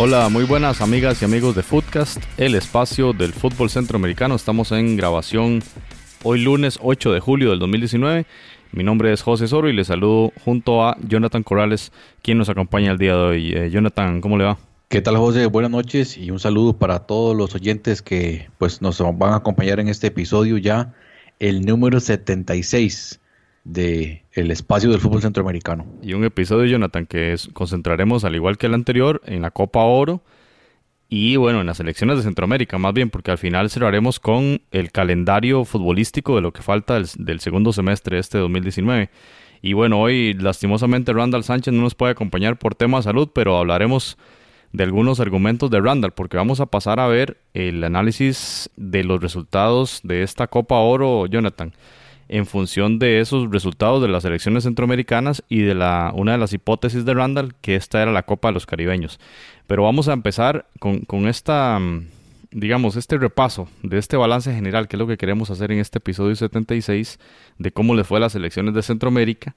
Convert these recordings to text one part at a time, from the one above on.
Hola, muy buenas amigas y amigos de Footcast, el espacio del fútbol centroamericano. Estamos en grabación hoy lunes 8 de julio del 2019. Mi nombre es José Soro y les saludo junto a Jonathan Corrales, quien nos acompaña el día de hoy. Eh, Jonathan, ¿cómo le va? ¿Qué tal José? Buenas noches y un saludo para todos los oyentes que pues nos van a acompañar en este episodio ya, el número 76 de el espacio del fútbol centroamericano. Y un episodio, Jonathan, que es, concentraremos, al igual que el anterior, en la Copa Oro y, bueno, en las elecciones de Centroamérica, más bien, porque al final cerraremos con el calendario futbolístico de lo que falta del, segundo semestre de este 2019. Y bueno, hoy lastimosamente Randall Sánchez no nos puede acompañar por tema de salud, pero hablaremos de algunos argumentos de Randall, porque vamos a pasar a ver el análisis de los resultados de esta Copa Oro, Jonathan en función de esos resultados de las elecciones centroamericanas y de la, una de las hipótesis de Randall, que esta era la Copa de los Caribeños. Pero vamos a empezar con, con esta, mm, digamos, este repaso de este balance general, que es lo que queremos hacer en este episodio 76, de cómo les fue a las elecciones de Centroamérica.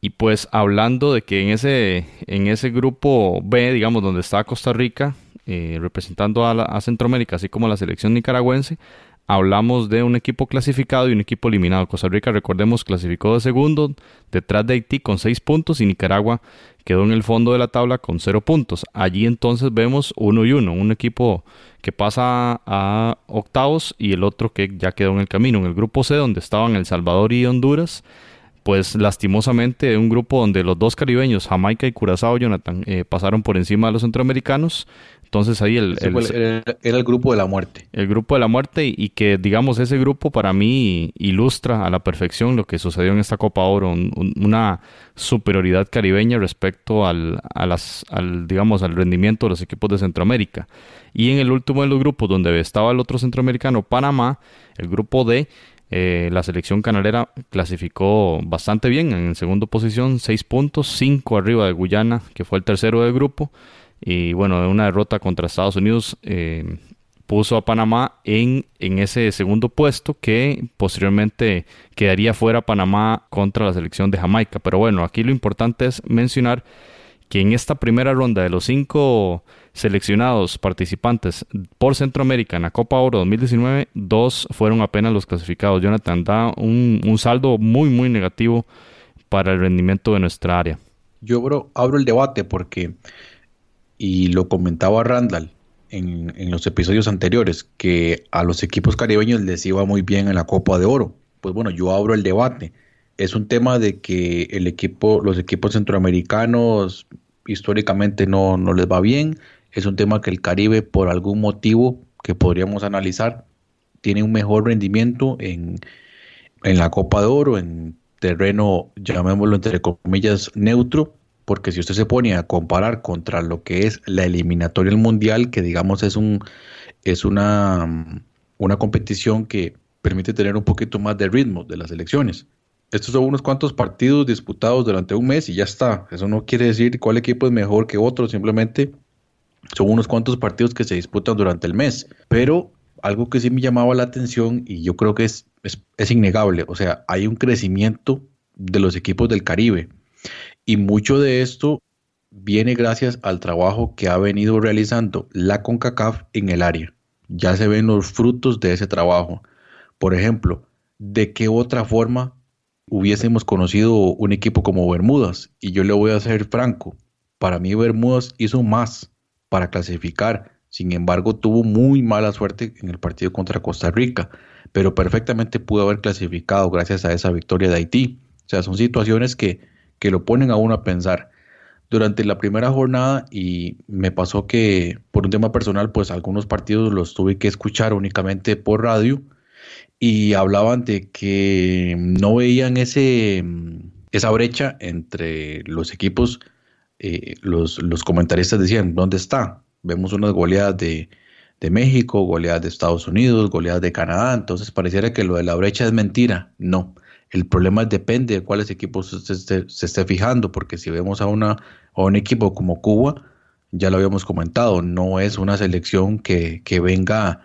Y pues hablando de que en ese, en ese grupo B, digamos, donde está Costa Rica, eh, representando a, a Centroamérica, así como la selección nicaragüense, hablamos de un equipo clasificado y un equipo eliminado. Costa Rica, recordemos, clasificó de segundo, detrás de Haití con seis puntos y Nicaragua quedó en el fondo de la tabla con cero puntos. Allí entonces vemos uno y uno, un equipo que pasa a octavos y el otro que ya quedó en el camino. En el grupo C, donde estaban El Salvador y Honduras, pues lastimosamente un grupo donde los dos caribeños, Jamaica y Curazao, Jonathan, eh, pasaron por encima de los centroamericanos. Entonces ahí el, era, el grupo de la muerte. El grupo de la muerte y, que digamos ese grupo para mí ilustra a la perfección lo que sucedió en esta Copa Oro, una superioridad caribeña respecto al, a las, al, digamos, al rendimiento de los equipos de Centroamérica. Y en el último de los grupos donde estaba el otro centroamericano, Panamá, el grupo D, eh, la selección canalera clasificó bastante bien en segundo posición, seis puntos, cinco arriba de Guyana, que fue el tercero del grupo. Y bueno, una derrota contra Estados Unidos eh, puso a Panamá en, en ese segundo puesto que posteriormente quedaría fuera Panamá contra la selección de Jamaica. Pero bueno, aquí lo importante es mencionar que en esta primera ronda de los cinco seleccionados participantes por Centroamérica en la Copa Oro 2019, dos fueron apenas los clasificados. Jonathan da un, un saldo muy, muy negativo para el rendimiento de nuestra área. Yo bro, abro el debate porque y lo comentaba Randall en, los episodios anteriores, que a los equipos caribeños les iba muy bien en la Copa de Oro. Pues bueno, yo abro el debate. Es un tema de que el equipo, los equipos centroamericanos históricamente no, no les va bien. Es un tema que el Caribe, por algún motivo que podríamos analizar, tiene un mejor rendimiento en, en la Copa de Oro, en terreno, llamémoslo entre comillas, neutro, porque si usted se pone a comparar contra lo que es la eliminatoria del mundial, que digamos es un es una, una competición que permite tener un poquito más de ritmo de las elecciones. Estos son unos cuantos partidos disputados durante un mes y ya está. Eso no quiere decir cuál equipo es mejor que otro, simplemente son unos cuantos partidos que se disputan durante el mes. Pero algo que sí me llamaba la atención y yo creo que es, es, es innegable, o sea, hay un crecimiento de los equipos del Caribe y mucho de esto viene gracias al trabajo que ha venido realizando la CONCACAF en el área. Ya se ven los frutos de ese trabajo. Por ejemplo, ¿de qué otra forma hubiésemos conocido un equipo como Bermudas? Y yo le voy a ser franco, para mí Bermudas hizo más para clasificar. Sin embargo, tuvo muy mala suerte en el partido contra Costa Rica, pero perfectamente pudo haber clasificado gracias a esa victoria de Haití. O sea, son situaciones que que lo ponen a uno a pensar. Durante la primera jornada y me pasó que por un tema personal, pues algunos partidos los tuve que escuchar únicamente por radio y hablaban de que no veían ese, esa brecha entre los equipos. Eh, los, los comentaristas decían, ¿dónde está? Vemos unas goleadas de, de México, goleadas de Estados Unidos, goleadas de Canadá, entonces pareciera que lo de la brecha es mentira. No, El problema depende de cuáles equipos se se esté fijando, porque si vemos a, una, a un equipo como Cuba, ya lo habíamos comentado, no es una selección que, que venga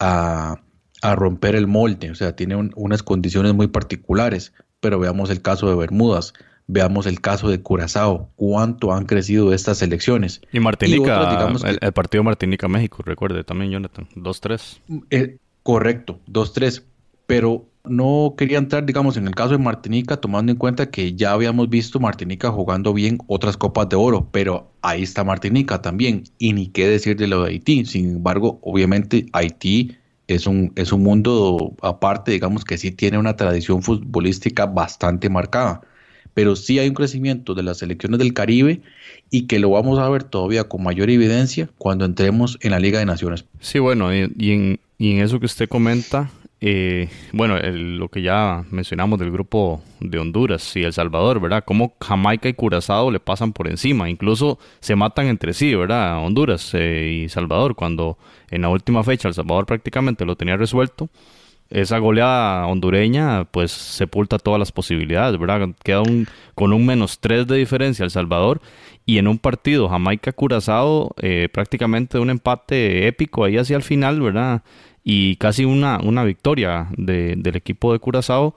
a, a, romper el molde, o sea, tiene unas condiciones muy particulares, pero veamos el caso de Bermudas, veamos el caso de Curazao, cuánto han crecido estas selecciones. Y Martinica, el, partido Martinica-México, recuerde también, Jonathan, 2-3. Eh, correcto, 2-3, pero no quería entrar, digamos, en el caso de Martinica, tomando en cuenta que ya habíamos visto Martinica jugando bien otras copas de oro, pero ahí está Martinica también, y ni qué decir de lo de Haití. Sin embargo, obviamente Haití es un, es un mundo aparte, digamos que sí tiene una tradición futbolística bastante marcada, pero sí hay un crecimiento de las selecciones del Caribe y que lo vamos a ver todavía con mayor evidencia cuando entremos en la Liga de Naciones. Sí, bueno, y, en, y en eso que usted comenta, eh, bueno, lo que ya mencionamos del grupo de Honduras y El Salvador, ¿verdad? Cómo Jamaica y Curazao le pasan por encima, incluso se matan entre sí, ¿verdad? Honduras eh, y Salvador, cuando en la última fecha El Salvador prácticamente lo tenía resuelto, esa goleada hondureña pues sepulta todas las posibilidades, ¿verdad? Queda un, con un menos tres de diferencia El Salvador y en un partido Jamaica-Curazao eh, prácticamente un empate épico ahí hacia el final, ¿verdad? Y casi una, una victoria del equipo de Curazao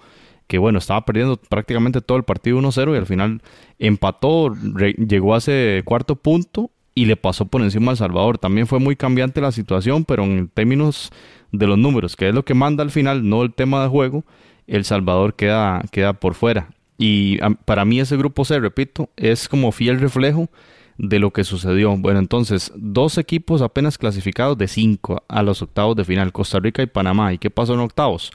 que bueno, estaba perdiendo prácticamente todo el partido 1-0 y al final empató, llegó a ese cuarto punto y le pasó por encima al Salvador. También fue muy cambiante la situación, pero en términos de los números, que es lo que manda al final, no el tema de juego, El Salvador queda, queda por fuera. Y para mí ese grupo C, repito, es como fiel reflejo de lo que sucedió. Bueno, entonces, dos equipos apenas clasificados de cinco a los octavos de final, Costa Rica y Panamá. ¿Y qué pasó en octavos?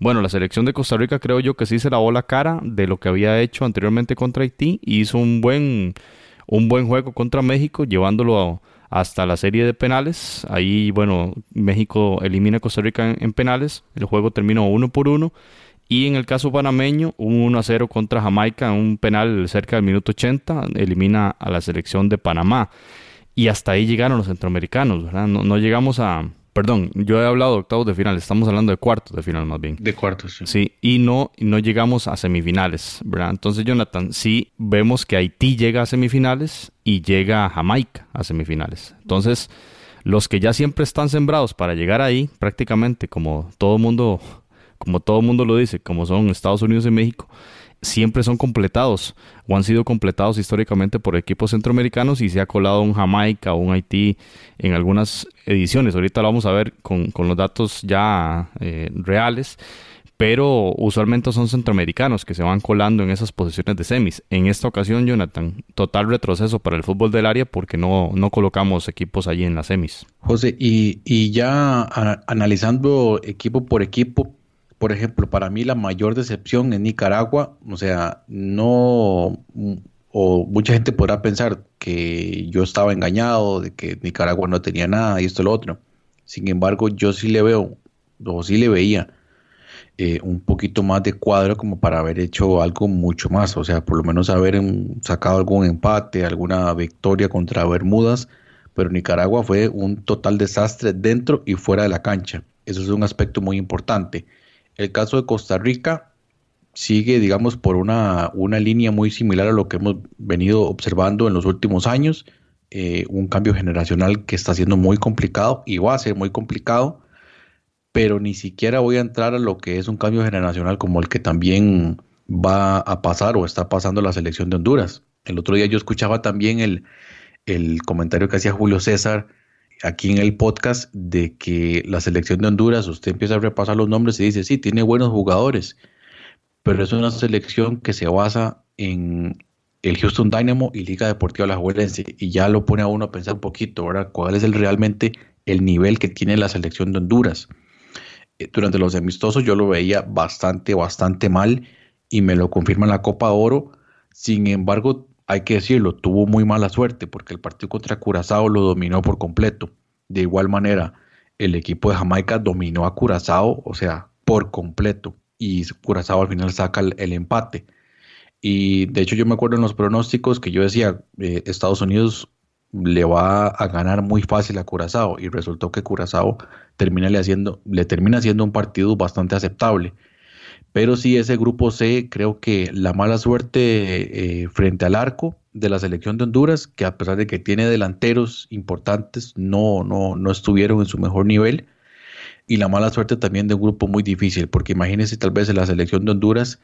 Bueno, la selección de Costa Rica creo yo que sí se lavó la cara de lo que había hecho anteriormente contra Haití y hizo un buen, un buen juego contra México, llevándolo hasta la serie de penales. Ahí, bueno, México elimina a Costa Rica en penales. El juego terminó uno por uno. Y en el caso panameño, un 1 a 0 contra Jamaica, un penal cerca del minuto 80, elimina a la selección de Panamá. Y hasta ahí llegaron los centroamericanos, ¿verdad? No, llegamos a. Perdón, yo he hablado de octavos de final, estamos hablando de cuartos de final más bien. De cuartos, sí. Sí, y no, no llegamos a semifinales, ¿verdad? Entonces, Jonathan, sí vemos que Haití llega a semifinales y llega a Jamaica a semifinales. Entonces, los que ya siempre están sembrados para llegar ahí, prácticamente como todo mundo como todo el mundo lo dice, como son Estados Unidos y México, siempre son completados o han sido completados históricamente por equipos centroamericanos y se ha colado un Jamaica o un Haití en algunas ediciones. Ahorita lo vamos a ver con, los datos ya eh, reales, pero usualmente son centroamericanos que se van colando en esas posiciones de semis. En esta ocasión, Jonathan, total retroceso para el fútbol del área porque no, no colocamos equipos allí en las semis. José, y, y ya analizando equipo por equipo, por ejemplo, para mí la mayor decepción en Nicaragua, o sea, no, o mucha gente podrá pensar que yo estaba engañado, de que Nicaragua no tenía nada y esto y lo otro. Sin embargo, yo sí le veo, o sí le veía eh, un poquito más de cuadro como para haber hecho algo mucho más, o sea, por lo menos haber sacado algún empate, alguna victoria contra Bermudas, pero Nicaragua fue un total desastre dentro y fuera de la cancha. Eso es un aspecto muy importante. El caso de Costa Rica sigue, digamos, por una, una línea muy similar a lo que hemos venido observando en los últimos años. Eh, un cambio generacional que está siendo muy complicado y va a ser muy complicado, pero ni siquiera voy a entrar a lo que es un cambio generacional como el que también va a pasar o está pasando la selección de Honduras. El otro día yo escuchaba también el, el comentario que hacía Julio César aquí en el podcast de que la selección de Honduras, usted empieza a repasar los nombres y dice, sí, tiene buenos jugadores, pero es una selección que se basa en el Houston Dynamo y Liga Deportiva La Juelense y ya lo pone a uno a pensar un poquito, ¿verdad? ¿Cuál es el, realmente el nivel que tiene la selección de Honduras? Eh, durante los amistosos yo lo veía bastante, bastante mal y me lo confirma en la Copa Oro. Sin embargo, hay que decirlo, tuvo muy mala suerte porque el partido contra Curazao lo dominó por completo. De igual manera, el equipo de Jamaica dominó a Curazao, o sea, por completo. Y Curazao al final saca el, empate. Y de hecho yo me acuerdo en los pronósticos que yo decía, eh, Estados Unidos le va a ganar muy fácil a Curazao y resultó que Curazao termina le, haciendo, le termina haciendo un partido bastante aceptable. Pero sí, ese grupo C, creo que la mala suerte eh, frente al arco de la selección de Honduras, que a pesar de que tiene delanteros importantes, no, no, no estuvieron en su mejor nivel. Y la mala suerte también de un grupo muy difícil, porque imagínense tal vez en la selección de Honduras,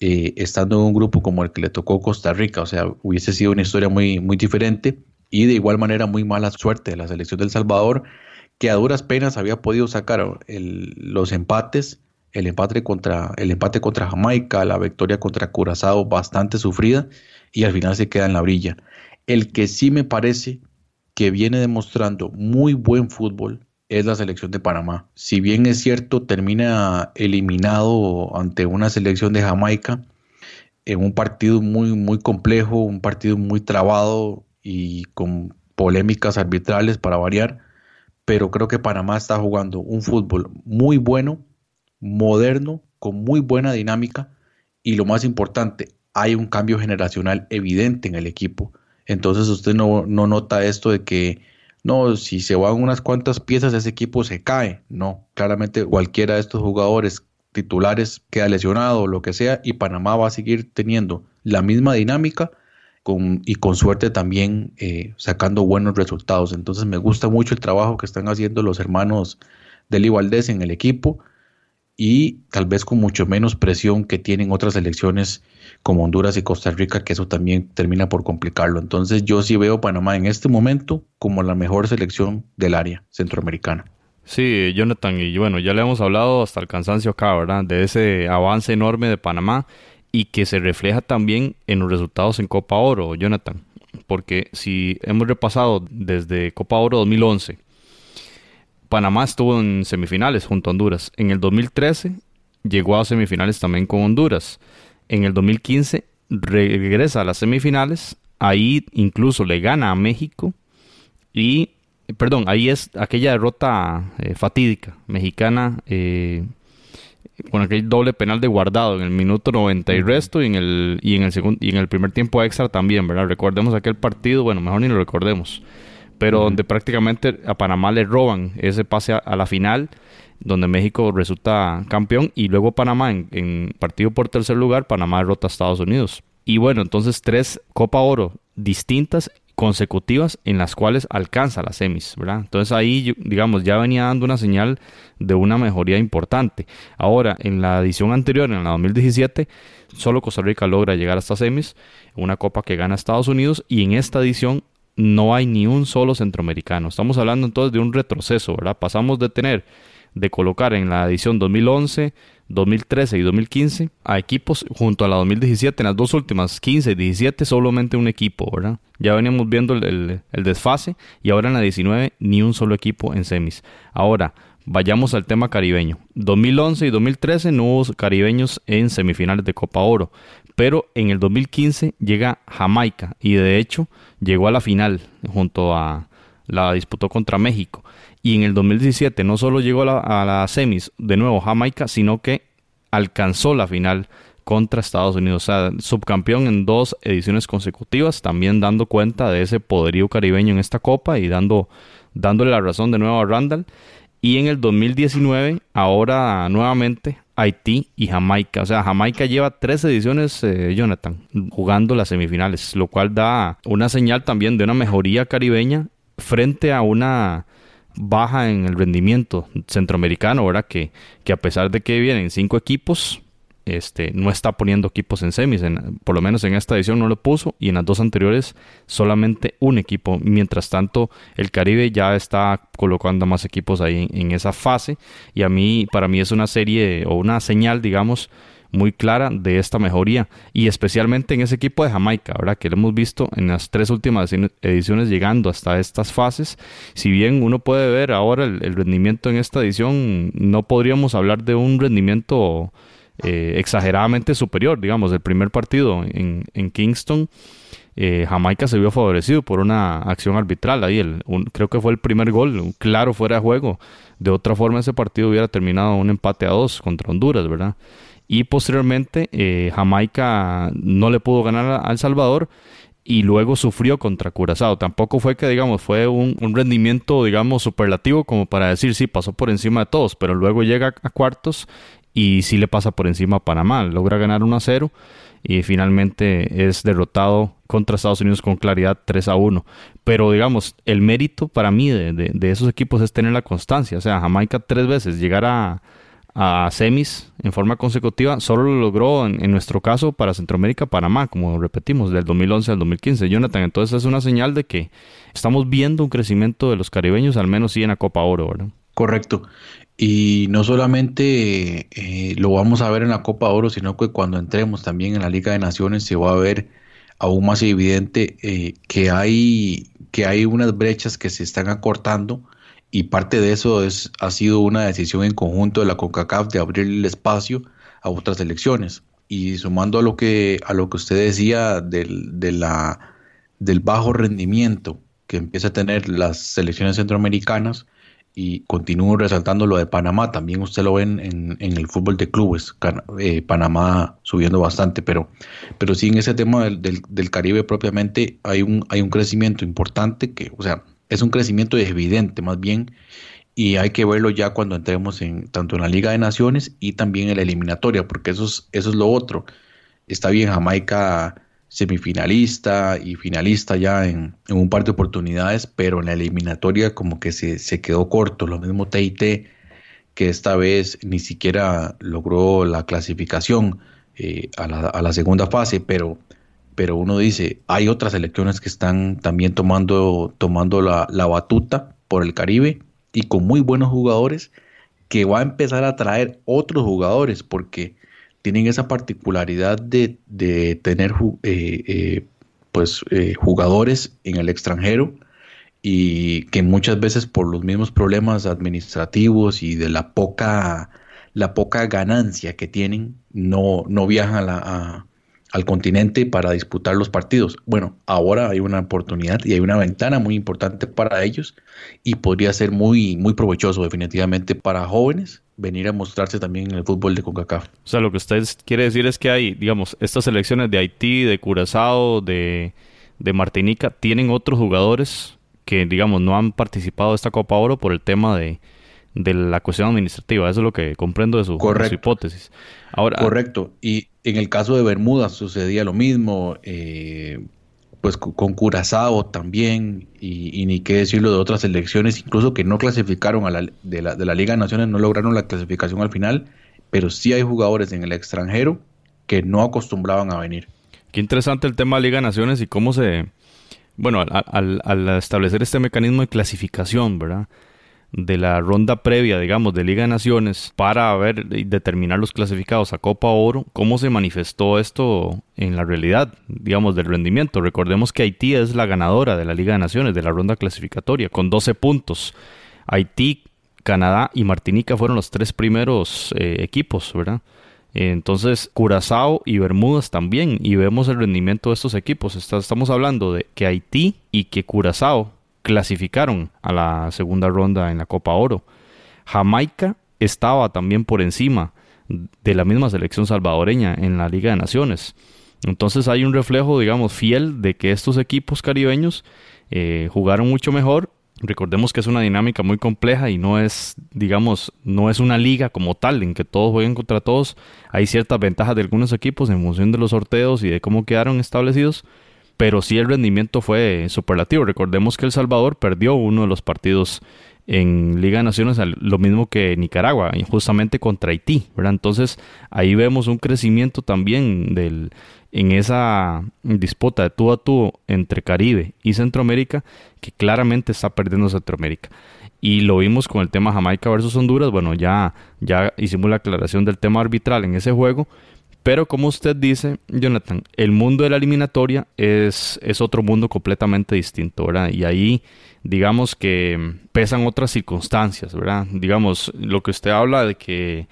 eh, estando en un grupo como el que le tocó Costa Rica, o sea, hubiese sido una historia muy, muy diferente. Y de igual manera muy mala suerte de la selección del Salvador, que a duras penas había podido sacar los empates el empate contra, el empate contra Jamaica, la victoria contra Curazao bastante sufrida y al final se queda en la brilla. El que sí me parece que viene demostrando muy buen fútbol es la selección de Panamá. Si bien es cierto, termina eliminado ante una selección de Jamaica en un partido muy, muy complejo, un partido muy trabado y con polémicas arbitrales para variar, pero creo que Panamá está jugando un fútbol muy bueno moderno, con muy buena dinámica y lo más importante, hay un cambio generacional evidente en el equipo. Entonces usted no, nota esto de que, no, si se van unas cuantas piezas ese equipo se cae. No, claramente cualquiera de estos jugadores titulares queda lesionado o lo que sea y Panamá va a seguir teniendo la misma dinámica y con suerte también eh, sacando buenos resultados. Entonces me gusta mucho el trabajo que están haciendo los hermanos del Igualdez en el equipo y tal vez con mucho menos presión que tienen otras elecciones como Honduras y Costa Rica, que eso también termina por complicarlo. Entonces yo sí veo Panamá en este momento como la mejor selección del área centroamericana. Sí, Jonathan, y bueno, ya le hemos hablado hasta el cansancio acá, ¿verdad? De ese avance enorme de Panamá y que se refleja también en los resultados en Copa Oro, Jonathan. Porque si hemos repasado desde Copa Oro 2011, Panamá estuvo en semifinales junto a Honduras. En el 2013 llegó a semifinales también con Honduras. En el 2015 regresa a las semifinales. Ahí incluso le gana a México. Y, perdón, ahí es aquella derrota eh, fatídica mexicana eh, con aquel doble penal de guardado en el minuto 90 y resto y en el, y en el, segundo, y en el primer tiempo extra también, ¿verdad? Recordemos aquel partido, bueno, mejor ni lo recordemos pero donde prácticamente a Panamá le roban ese pase a, la final, donde México resulta campeón y luego Panamá en, partido por tercer lugar, Panamá derrota a Estados Unidos. Y bueno, entonces tres Copa Oro distintas consecutivas en las cuales alcanza las semis, ¿verdad? Entonces ahí, digamos, ya venía dando una señal de una mejoría importante. Ahora, en la edición anterior, en la 2017, solo Costa Rica logra llegar hasta semis, una copa que gana Estados Unidos, y en esta edición no hay ni un solo centroamericano. Estamos hablando entonces de un retroceso, ¿verdad? Pasamos de tener, de colocar en la edición 2011, 2013 y 2015 a equipos junto a la 2017, en las dos últimas, 15 y 17, solamente un equipo, ¿verdad? Ya veníamos viendo el, el desfase y ahora en la 19 ni un solo equipo en semis. Ahora, vayamos al tema caribeño. 2011 y 2013 no hubo caribeños en semifinales de Copa Oro, pero en el 2015 llega Jamaica y de hecho llegó a la final junto a la disputó contra México y en el 2017 no solo llegó a la, semis de nuevo Jamaica sino que alcanzó la final contra Estados Unidos, o sea, subcampeón en dos ediciones consecutivas, también dando cuenta de ese poderío caribeño en esta copa y dando dándole la razón de nuevo a Randall. Y en el 2019, ahora nuevamente Haití y Jamaica. O sea, Jamaica lleva tres ediciones, eh, Jonathan, jugando las semifinales, lo cual da una señal también de una mejoría caribeña frente a una baja en el rendimiento centroamericano, ¿verdad? Que, que a pesar de que vienen cinco equipos, este, no está poniendo equipos en semis. por lo menos en esta edición no lo puso y en las dos anteriores solamente un equipo. Mientras tanto, el Caribe ya está colocando más equipos ahí en, esa fase y a mí, para mí es una serie o una señal, digamos, muy clara de esta mejoría y especialmente en ese equipo de Jamaica, ¿verdad? Que lo hemos visto en las tres últimas ediciones llegando hasta estas fases. Si bien uno puede ver ahora el rendimiento en esta edición, no podríamos hablar de un rendimiento eh, exageradamente superior. Digamos, el primer partido en, en Kingston, eh, Jamaica se vio favorecido por una acción arbitral. Ahí el, creo que fue el primer gol, claro fuera de juego. De otra forma, ese partido hubiera terminado un empate a dos contra Honduras, ¿verdad? Y posteriormente, eh, Jamaica no le pudo ganar a El Salvador y luego sufrió contra Curazao. Tampoco fue que, digamos, fue un, un, rendimiento, digamos, superlativo como para decir, sí, pasó por encima de todos, pero luego llega a cuartos y sí le pasa por encima a Panamá, logra ganar 1 a 0 y finalmente es derrotado contra Estados Unidos con claridad 3 a 1. Pero digamos, el mérito para mí de, de, esos equipos es tener la constancia. O sea, Jamaica tres veces llegar a, a semis en forma consecutiva, solo lo logró en, nuestro caso para Centroamérica, Panamá, como repetimos, del 2011 al 2015. Jonathan, entonces es una señal de que estamos viendo un crecimiento de los caribeños, al menos sí en la Copa Oro, ¿verdad? Correcto. Y no solamente eh, lo vamos a ver en la Copa Oro, sino que cuando entremos también en la Liga de Naciones se va a ver aún más evidente eh, que, hay, que hay unas brechas que se están acortando y parte de eso es, ha sido una decisión en conjunto de la CONCACAF de abrir el espacio a otras elecciones. Y sumando a lo que, a lo que usted decía del, de la, del bajo rendimiento que empieza a tener las selecciones centroamericanas, y continúo resaltando lo de Panamá, también usted lo ve en, el fútbol de clubes, eh, Panamá subiendo bastante, pero, pero sí en ese tema del, del, Caribe propiamente hay un, hay un crecimiento importante que, o sea, es un crecimiento evidente más bien y hay que verlo ya cuando entremos en tanto en la Liga de Naciones y también en la eliminatoria, porque eso es, eso es lo otro. Está bien Jamaica semifinalista y finalista ya en, un par de oportunidades, pero en la eliminatoria como que se, quedó corto. Lo mismo TIT, que esta vez ni siquiera logró la clasificación eh, a, la, segunda fase, pero, pero uno dice, hay otras selecciones que están también tomando, tomando la, la batuta por el Caribe y con muy buenos jugadores que va a empezar a traer otros jugadores porque tienen esa particularidad de, tener eh, eh, pues, eh, jugadores en el extranjero y que muchas veces por los mismos problemas administrativos y de la poca, la poca ganancia que tienen, no, no viajan al continente para disputar los partidos. Bueno, ahora hay una oportunidad y hay una ventana muy importante para ellos y podría ser muy, muy provechoso definitivamente para jóvenes venir a mostrarse también en el fútbol de CONCACAF. O sea, lo que usted quiere decir es que hay, digamos, estas selecciones de Haití, de Curazao, de, de Martinica, tienen otros jugadores que, digamos, no han participado de esta Copa Oro por el tema de, de la cuestión administrativa. Eso es lo que comprendo de su, hipótesis. Ahora, Correcto. Y en el caso de Bermuda sucedía lo mismo. Eh, pues con Curazao también, y, ni qué decirlo de otras selecciones, incluso que no clasificaron a la, de, la, de la Liga de Naciones, no lograron la clasificación al final, pero sí hay jugadores en el extranjero que no acostumbraban a venir. Qué interesante el tema de Liga de Naciones y cómo se, bueno, al, al establecer este mecanismo de clasificación, ¿verdad? De la ronda previa, digamos, de Liga de Naciones para ver y determinar los clasificados a Copa Oro, ¿cómo se manifestó esto en la realidad, digamos, del rendimiento? Recordemos que Haití es la ganadora de la Liga de Naciones, de la ronda clasificatoria, con 12 puntos. Haití, Canadá y Martinica fueron los tres primeros eh, equipos, ¿verdad? Entonces, Curazao y Bermudas también, y vemos el rendimiento de estos equipos. Estamos hablando de que Haití y que Curazao clasificaron a la segunda ronda en la Copa Oro. Jamaica estaba también por encima de la misma selección salvadoreña en la Liga de Naciones. Entonces hay un reflejo, digamos, fiel de que estos equipos caribeños eh, jugaron mucho mejor. Recordemos que es una dinámica muy compleja y no es, digamos, no es una liga como tal en que todos jueguen contra todos. Hay ciertas ventajas de algunos equipos en función de los sorteos y de cómo quedaron establecidos pero sí el rendimiento fue superlativo. Recordemos que El Salvador perdió uno de los partidos en Liga de Naciones, lo mismo que Nicaragua, justamente contra Haití, ¿verdad? Entonces ahí vemos un crecimiento también del, en esa disputa de tú a tú entre Caribe y Centroamérica, que claramente está perdiendo Centroamérica. Y lo vimos con el tema Jamaica versus Honduras, bueno, ya, ya hicimos la aclaración del tema arbitral en ese juego, pero como usted dice, Jonathan, el mundo de la eliminatoria es, es otro mundo completamente distinto, ¿verdad? Y ahí, digamos que pesan otras circunstancias, ¿verdad? Digamos, lo que usted habla de que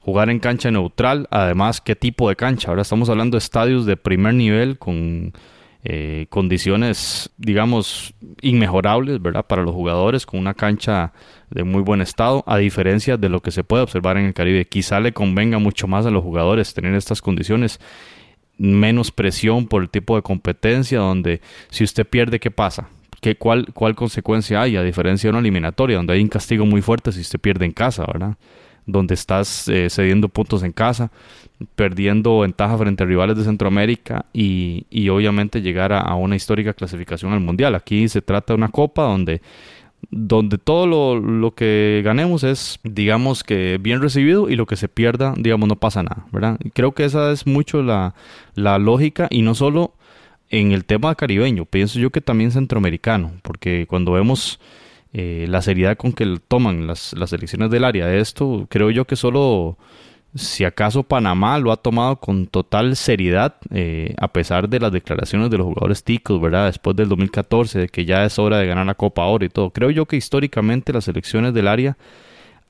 jugar en cancha neutral, además, ¿qué tipo de cancha? Ahora estamos hablando de estadios de primer nivel con eh, condiciones, digamos, inmejorables, ¿verdad? Para los jugadores, con una cancha de muy buen estado, a diferencia de lo que se puede observar en el Caribe. Quizá le convenga mucho más a los jugadores tener estas condiciones, menos presión por el tipo de competencia, donde si usted pierde, ¿qué pasa? ¿Qué, cuál, ¿Cuál consecuencia hay? A diferencia de una eliminatoria, donde hay un castigo muy fuerte si usted pierde en casa, ¿verdad? Donde estás eh, cediendo puntos en casa, perdiendo ventaja frente a rivales de Centroamérica y, obviamente llegar a, una histórica clasificación al Mundial. Aquí se trata de una copa donde, donde todo lo, que ganemos es, digamos que bien recibido y lo que se pierda, digamos, no pasa nada, ¿verdad? creo que esa es mucho la, la lógica y no solo en el tema caribeño, pienso yo que también centroamericano, porque cuando vemos eh, la seriedad con que toman las, las elecciones del área de esto, creo yo que solo si acaso Panamá lo ha tomado con total seriedad, eh, a pesar de las declaraciones de los jugadores ticos, ¿verdad? Después del 2014, de que ya es hora de ganar la Copa Oro y todo. Creo yo que históricamente las elecciones del área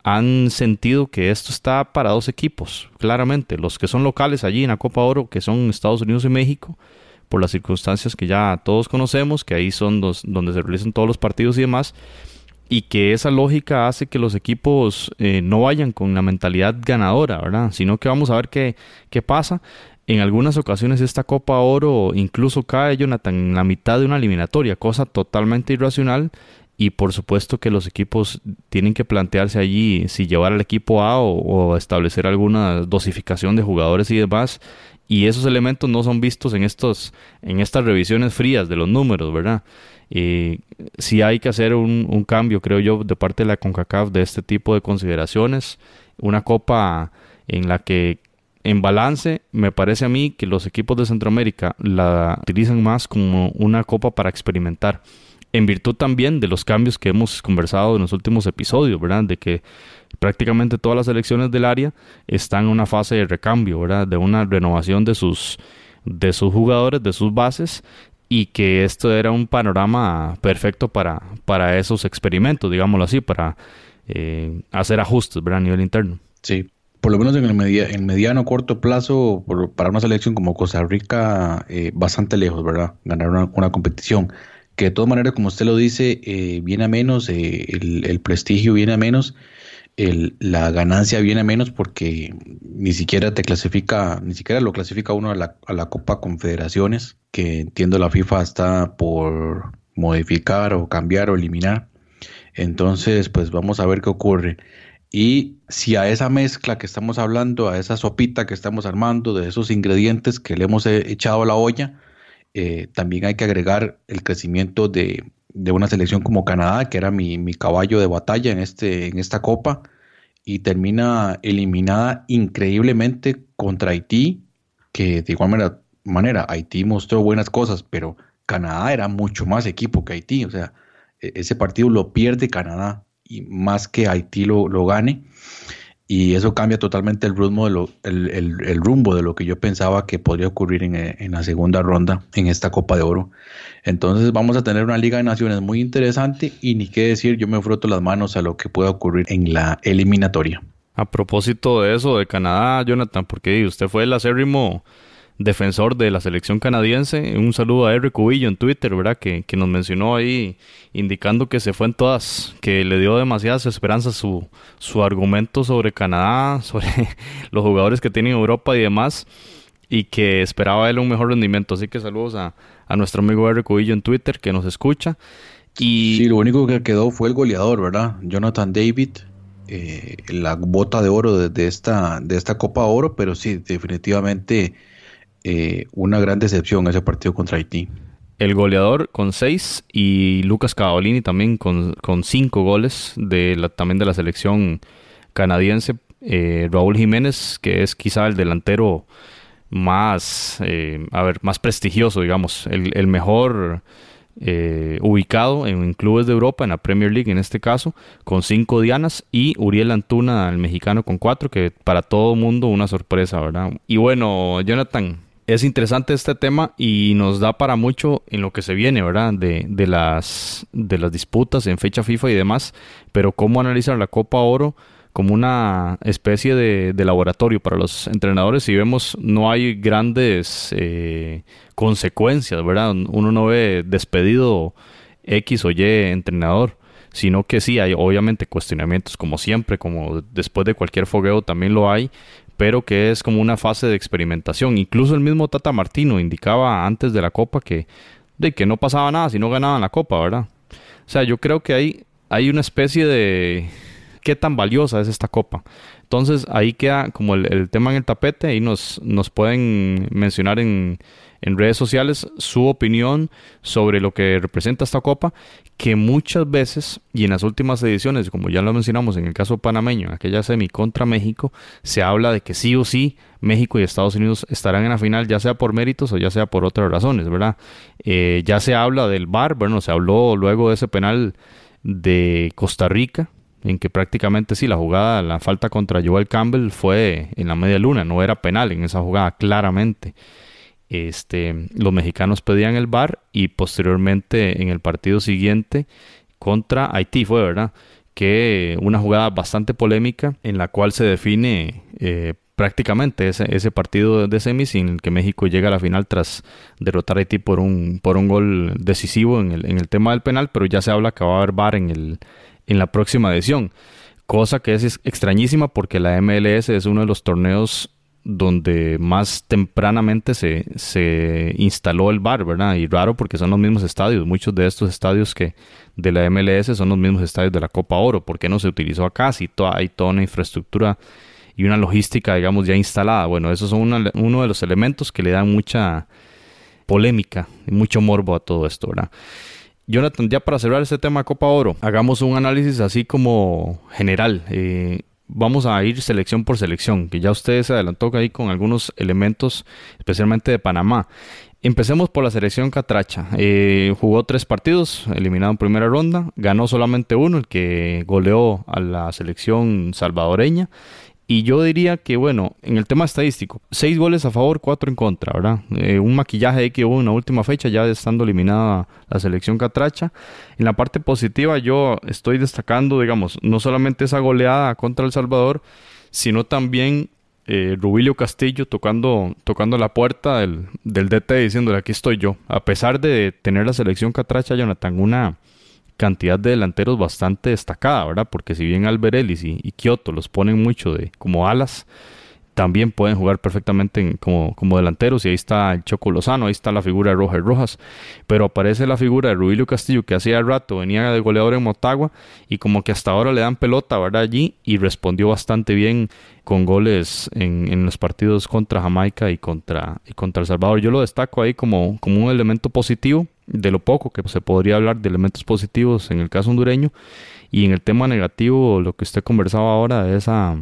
han sentido que esto está para dos equipos, claramente. Los que son locales allí en la Copa Oro, que son Estados Unidos y México, por las circunstancias que ya todos conocemos, que ahí son donde se realizan todos los partidos y demás y que esa lógica hace que los equipos eh, no vayan con la mentalidad ganadora, ¿verdad? Sino que vamos a ver qué, qué pasa. En algunas ocasiones esta Copa Oro incluso cae, Jonathan, en la mitad de una eliminatoria, cosa totalmente irracional. Y por supuesto que los equipos tienen que plantearse allí si llevar al equipo A o, o establecer alguna dosificación de jugadores y demás. Y esos elementos no son vistos en, estos, en estas revisiones frías de los números, ¿verdad? Y sí hay que hacer un, cambio, creo yo, de parte de la CONCACAF de este tipo de consideraciones. Una copa en la que en balance me parece a mí que los equipos de Centroamérica la utilizan más como una copa para experimentar. En virtud también de los cambios que hemos conversado en los últimos episodios, ¿verdad? De que prácticamente todas las selecciones del área están en una fase de recambio, ¿verdad? De una renovación de sus de sus jugadores, de sus bases y que esto era un panorama perfecto para, para esos experimentos, digámoslo así, para eh, hacer ajustes a nivel interno. Sí, por lo menos en el media, en mediano corto plazo, para una selección como Costa Rica, eh, bastante lejos, ¿verdad? Ganar una, competición. Que de todas maneras, como usted lo dice, eh, viene a menos, el, el, prestigio viene a menos la ganancia viene menos porque ni siquiera te clasifica, ni siquiera lo clasifica uno a la, a la Copa Confederaciones, que entiendo la FIFA está por modificar o cambiar o eliminar. Entonces, pues vamos a ver qué ocurre. Y si a esa mezcla que estamos hablando, a esa sopita que estamos armando, de esos ingredientes que le hemos echado a la olla, eh, también hay que agregar el crecimiento de, de una selección como Canadá, que era mi, caballo de batalla en, este, en esta copa, y termina eliminada increíblemente contra Haití, que de igual manera, manera Haití mostró buenas cosas, pero Canadá era mucho más equipo que Haití, o sea, e, ese partido lo pierde Canadá y más que Haití lo, lo gane y eso cambia totalmente el rumbo de lo, el, rumbo de lo que yo pensaba que podría ocurrir en, la segunda ronda en esta Copa de Oro. Entonces vamos a tener una Liga de Naciones muy interesante y ni qué decir, yo me froto las manos a lo que pueda ocurrir en la eliminatoria. A propósito de eso, de Canadá, Jonathan, porque usted fue el acérrimo defensor de la selección canadiense. Un saludo a Eric Cubillo en Twitter, ¿verdad? Que, que, nos mencionó ahí indicando que se fue en todas, que le dio demasiadas esperanzas su, su argumento sobre Canadá, sobre los jugadores que tiene en Europa y demás, y que esperaba él un mejor rendimiento. Así que saludos a, a nuestro amigo Eric Cubillo en Twitter que nos escucha. Y... Sí, lo único que quedó fue el goleador, ¿verdad? Jonathan David, eh, la bota de oro de, de, esta, de esta Copa Oro, pero sí, definitivamente eh, una gran decepción ese partido contra Haití. El goleador con seis y Lucas Cavalini también con, con cinco goles de la, también de la selección canadiense. Eh, Raúl Jiménez, que es quizá el delantero más, eh, a ver, más prestigioso, digamos, el, mejor ubicado en clubes de Europa, en la Premier League en este caso, con cinco dianas, y Uriel Antuna, el mexicano, con cuatro, que para todo mundo una sorpresa, ¿verdad? Y bueno, Jonathan, es interesante este tema y nos da para mucho en lo que se viene, ¿verdad? De, de, las, disputas en fecha FIFA y demás, pero cómo analizar la Copa Oro como una especie de, laboratorio para los entrenadores. Si vemos, no hay grandes eh, consecuencias, ¿verdad? Uno no ve despedido X o Y entrenador, sino que sí hay obviamente cuestionamientos como siempre, como después de cualquier fogueo también lo hay, pero que es como una fase de experimentación. Incluso el mismo Tata Martino indicaba antes de la Copa que, de que no pasaba nada si no ganaban la Copa, ¿verdad? O sea, yo creo que hay, hay una especie de, qué tan valiosa es esta copa. Entonces ahí queda como el, tema en el tapete, y nos, nos pueden mencionar en, en redes sociales su opinión sobre lo que representa esta copa, que muchas veces, y en las últimas ediciones, como ya lo mencionamos en el caso panameño, en aquella semi contra México, se habla de que sí o sí México y Estados Unidos estarán en la final, ya sea por méritos o ya sea por otras razones, ¿verdad? Eh, ya se habla del VAR, bueno, se habló luego de ese penal de Costa Rica, en que prácticamente sí, la jugada, la falta contra Joel Campbell fue en la media luna, no era penal en esa jugada, claramente este, los mexicanos pedían el bar y posteriormente en el partido siguiente contra Haití fue, ¿verdad? Que una jugada bastante polémica en la cual se define eh, prácticamente ese, ese, partido de semis en el que México llega a la final tras derrotar a Haití por un, por un gol decisivo en el, en el tema del penal, pero ya se habla que va a haber bar en, el, en la próxima edición. Cosa que es extrañísima porque la MLS es uno de los torneos donde más tempranamente se, se instaló el bar, ¿verdad? Y raro porque son los mismos estadios. Muchos de estos estadios que de la MLS son los mismos estadios de la Copa Oro. ¿Por qué no se utilizó acá? Si hay toda una infraestructura y una logística, digamos, ya instalada. Bueno, esos son uno de los elementos que le dan mucha polémica y mucho morbo a todo esto, ¿verdad? Jonathan, ya para cerrar este tema Copa Oro, hagamos un análisis así como general. Eh, vamos a ir selección por selección, que ya usted se adelantó ahí con algunos elementos, especialmente de Panamá. Empecemos por la selección Catracha. Eh, jugó tres partidos, eliminado en primera ronda, ganó solamente uno, el que goleó a la selección salvadoreña, y yo diría que, bueno, en el tema estadístico, seis goles a favor, cuatro en contra, ¿verdad? Eh, un maquillaje ahí que hubo en la última fecha, ya estando eliminada la selección catracha. En la parte positiva, yo estoy destacando, digamos, no solamente esa goleada contra El Salvador, sino también eh, Rubilio Castillo tocando, tocando la puerta del, del DT diciéndole aquí estoy yo. A pesar de tener la selección catracha, Jonathan, una cantidad de delanteros bastante destacada, ¿verdad? Porque si bien Alberelis y, y Kioto los ponen mucho de como alas, también pueden jugar perfectamente como, como delanteros y ahí está el Choco Lozano, ahí está la figura de Roger Rojas, pero aparece la figura de Rubilio Castillo que hacía rato venía de goleador en Motagua y como que hasta ahora le dan pelota, ¿verdad? Allí y respondió bastante bien con goles en, en los partidos contra Jamaica y contra, y contra El Salvador. Yo lo destaco ahí como, como un elemento positivo de lo poco que se podría hablar de elementos positivos en el caso hondureño y en el tema negativo, lo que usted conversaba ahora de esa